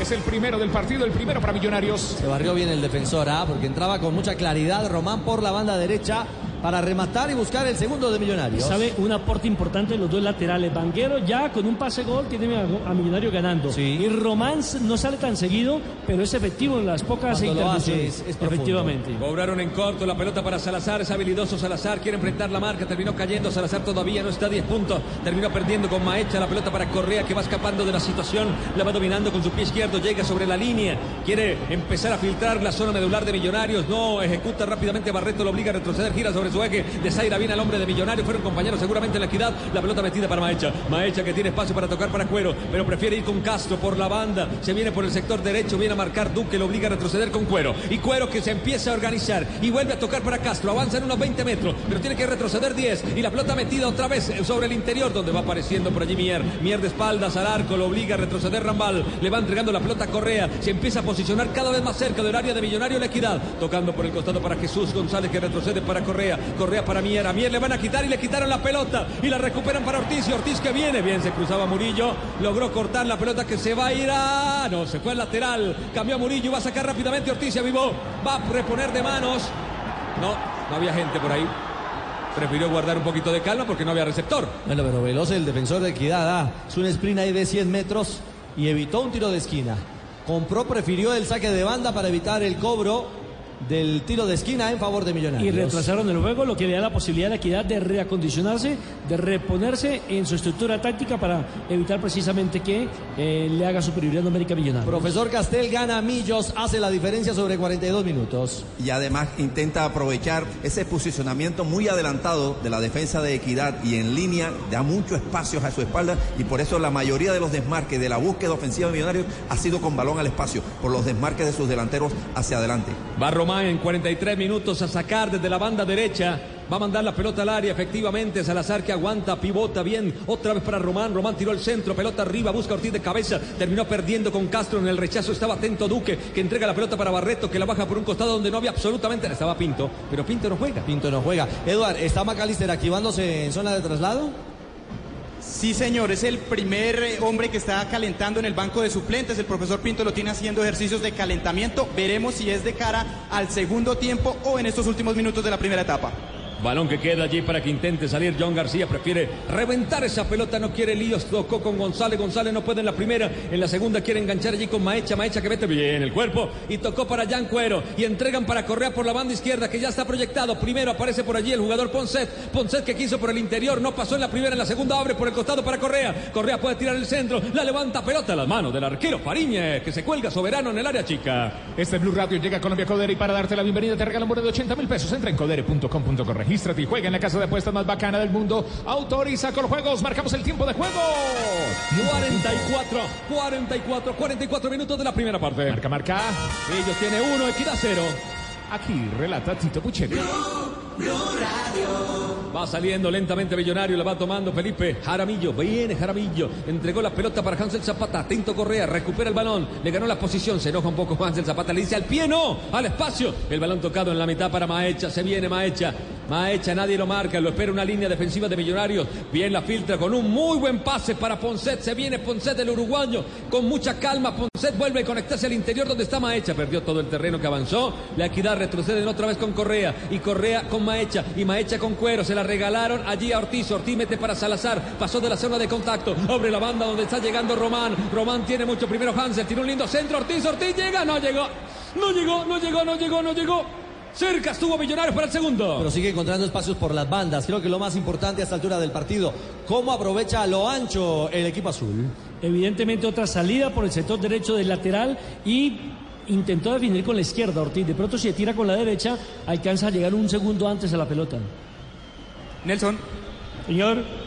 S5: Es el primero del partido, el primero para Millonarios.
S7: Se barrió bien el defensor, ¿ah? porque entraba con mucha claridad Román por la banda derecha para rematar y buscar el segundo de Millonarios.
S10: ¿Sabe? Un aporte importante de los dos laterales. Vanguero ya con un pase gol tiene a, a Millonario ganando. Y Román no sale tan seguido, pero es efectivo en las pocas
S12: Cuando lo hace,
S10: intervenciones.
S12: es- es profundo.
S10: Efectivamente.
S12: Cobraron en corto la pelota para Salazar, es habilidoso Salazar, quiere enfrentar la marca, terminó cayendo, Salazar todavía no está a 10 puntos, terminó perdiendo con Maecha la pelota para Correa que va escapando de la situación, la va dominando con su pie izquierdo, llega sobre la línea, quiere empezar a filtrar la zona medular de Millonarios, no ejecuta rápidamente Barreto, lo obliga a retroceder, gira sobre eje. De Zaira viene al hombre de Millonario. Fueron compañeros seguramente en la equidad. La pelota metida para Maecha. Maecha que tiene espacio para tocar para Cuero. Pero prefiere ir con Castro por la banda. Se viene por el sector derecho. Viene a marcar Duque. Lo obliga a retroceder con Cuero. Y Cuero que se empieza a organizar. Y vuelve a tocar para Castro. Avanza en unos 20 metros. Pero tiene que retroceder 10. Y la pelota metida otra vez sobre el interior. Donde va apareciendo por allí Mier. Mier de espaldas al arco. Lo obliga a retroceder Rambal. Le va entregando la pelota a Correa. Se empieza a posicionar cada vez más cerca del área de Millonario La Equidad. Tocando por el costado para Jesús González que retrocede para Correa. Correa para Mier. A Mier le van a quitar y le quitaron la pelota. Y la recuperan para Ortiz. Y Ortiz que viene. Bien, se cruzaba Murillo. Logró cortar la pelota que se va a ir a. No, se fue al lateral. Cambió a Murillo. Va a sacar rápidamente Ortiz. Ya vivó. Va a reponer de manos. No, no había gente por ahí. Prefirió guardar un poquito de calma porque no había receptor.
S7: Bueno, pero Veloz, el defensor de Equidad, ah, es un sprint ahí de 100 metros y evitó un tiro de esquina. Compró, prefirió el saque de banda para evitar el cobro del tiro de esquina en favor de Millonarios.
S10: Y retrasaron el juego, lo que le da la posibilidad a la equidad de reacondicionarse, de reponerse en su estructura táctica para evitar precisamente que eh, le haga superioridad numérica Millonarios.
S7: Profesor Castel gana Millos, hace la diferencia sobre 42 minutos.
S20: Y además intenta aprovechar ese posicionamiento muy adelantado de la defensa de Equidad y en línea da muchos espacios a su espalda y por eso la mayoría de los desmarques de la búsqueda ofensiva de Millonarios ha sido con balón al espacio, por los desmarques de sus delanteros hacia adelante.
S12: Va Román en 43 minutos a sacar desde la banda derecha. Va a mandar la pelota al área, efectivamente. Salazar que aguanta, pivota bien. Otra vez para Román. Román tiró el centro, pelota arriba, busca Ortiz de cabeza. Terminó perdiendo con Castro en el rechazo. Estaba atento Duque, que entrega la pelota para Barreto, que la baja por un costado donde no había absolutamente. Estaba Pinto, pero Pinto no juega.
S7: Pinto no juega. Eduard, ¿está Macalister activándose en zona de traslado?
S8: Sí, señor, es el primer eh, hombre que está calentando en el banco de suplentes. El profesor Pinto lo tiene haciendo ejercicios de calentamiento. Veremos si es de cara al segundo tiempo o en estos últimos minutos de la primera etapa.
S12: Balón que queda allí para que intente salir. John García prefiere reventar esa pelota, no quiere líos. Tocó con González. González no puede en la primera. En la segunda quiere enganchar allí con Maecha. Maecha que mete bien el cuerpo. Y tocó para Jan Cuero. Y entregan para Correa por la banda izquierda que ya está proyectado. Primero aparece por allí el jugador Ponset. Ponset que quiso por el interior. No pasó en la primera. En la segunda abre por el costado para Correa. Correa puede tirar el centro. La levanta pelota a las manos del arquero Fariñez que se cuelga soberano en el área chica.
S5: Este Blue Radio llega a Colombia Codere y para darte la bienvenida te regala un de 80 mil pesos. Entra en codere.com.co, y juega en la casa de apuestas más bacana del mundo. Autoriza con juegos. Marcamos el tiempo de juego.
S12: 44, 44, 44 minutos de la primera parte.
S5: Marca, marca.
S12: Ellos tiene uno, equidad cero.
S5: Aquí relata Tito Puchetti.
S12: Va saliendo lentamente Millonario, la va tomando Felipe Jaramillo. Viene Jaramillo. Entregó la pelota para Hansel Zapata. Atento Correa, recupera el balón. Le ganó la posición. Se enoja un poco Hansel Zapata. Le dice al pie, no, al espacio. El balón tocado en la mitad para Maecha. Se viene Maecha. Maecha, nadie lo marca. Lo espera una línea defensiva de Millonarios. Bien la filtra con un muy buen pase para Ponset. Se viene Ponset del uruguayo. Con mucha calma. Ponset vuelve a conectarse al interior donde está Maecha. Perdió todo el terreno que avanzó. La equidad retrocede otra vez con Correa. Y Correa con Maecha. Y Maecha con Cuero. Se la regalaron allí a Ortiz. Ortiz mete para Salazar. Pasó de la zona de contacto. Abre la banda donde está llegando Román. Román tiene mucho primero Hansel. Tiene un lindo centro. Ortiz. Ortiz llega. No llegó. No llegó. No llegó. No llegó. No llegó. Cerca estuvo Millonarios para el segundo.
S7: Pero sigue encontrando espacios por las bandas. Creo que lo más importante a esta altura del partido, cómo aprovecha a lo ancho el equipo azul.
S10: Evidentemente otra salida por el sector derecho del lateral y intentó definir con la izquierda Ortiz. De pronto si se tira con la derecha, alcanza a llegar un segundo antes a la pelota.
S8: Nelson.
S10: Señor.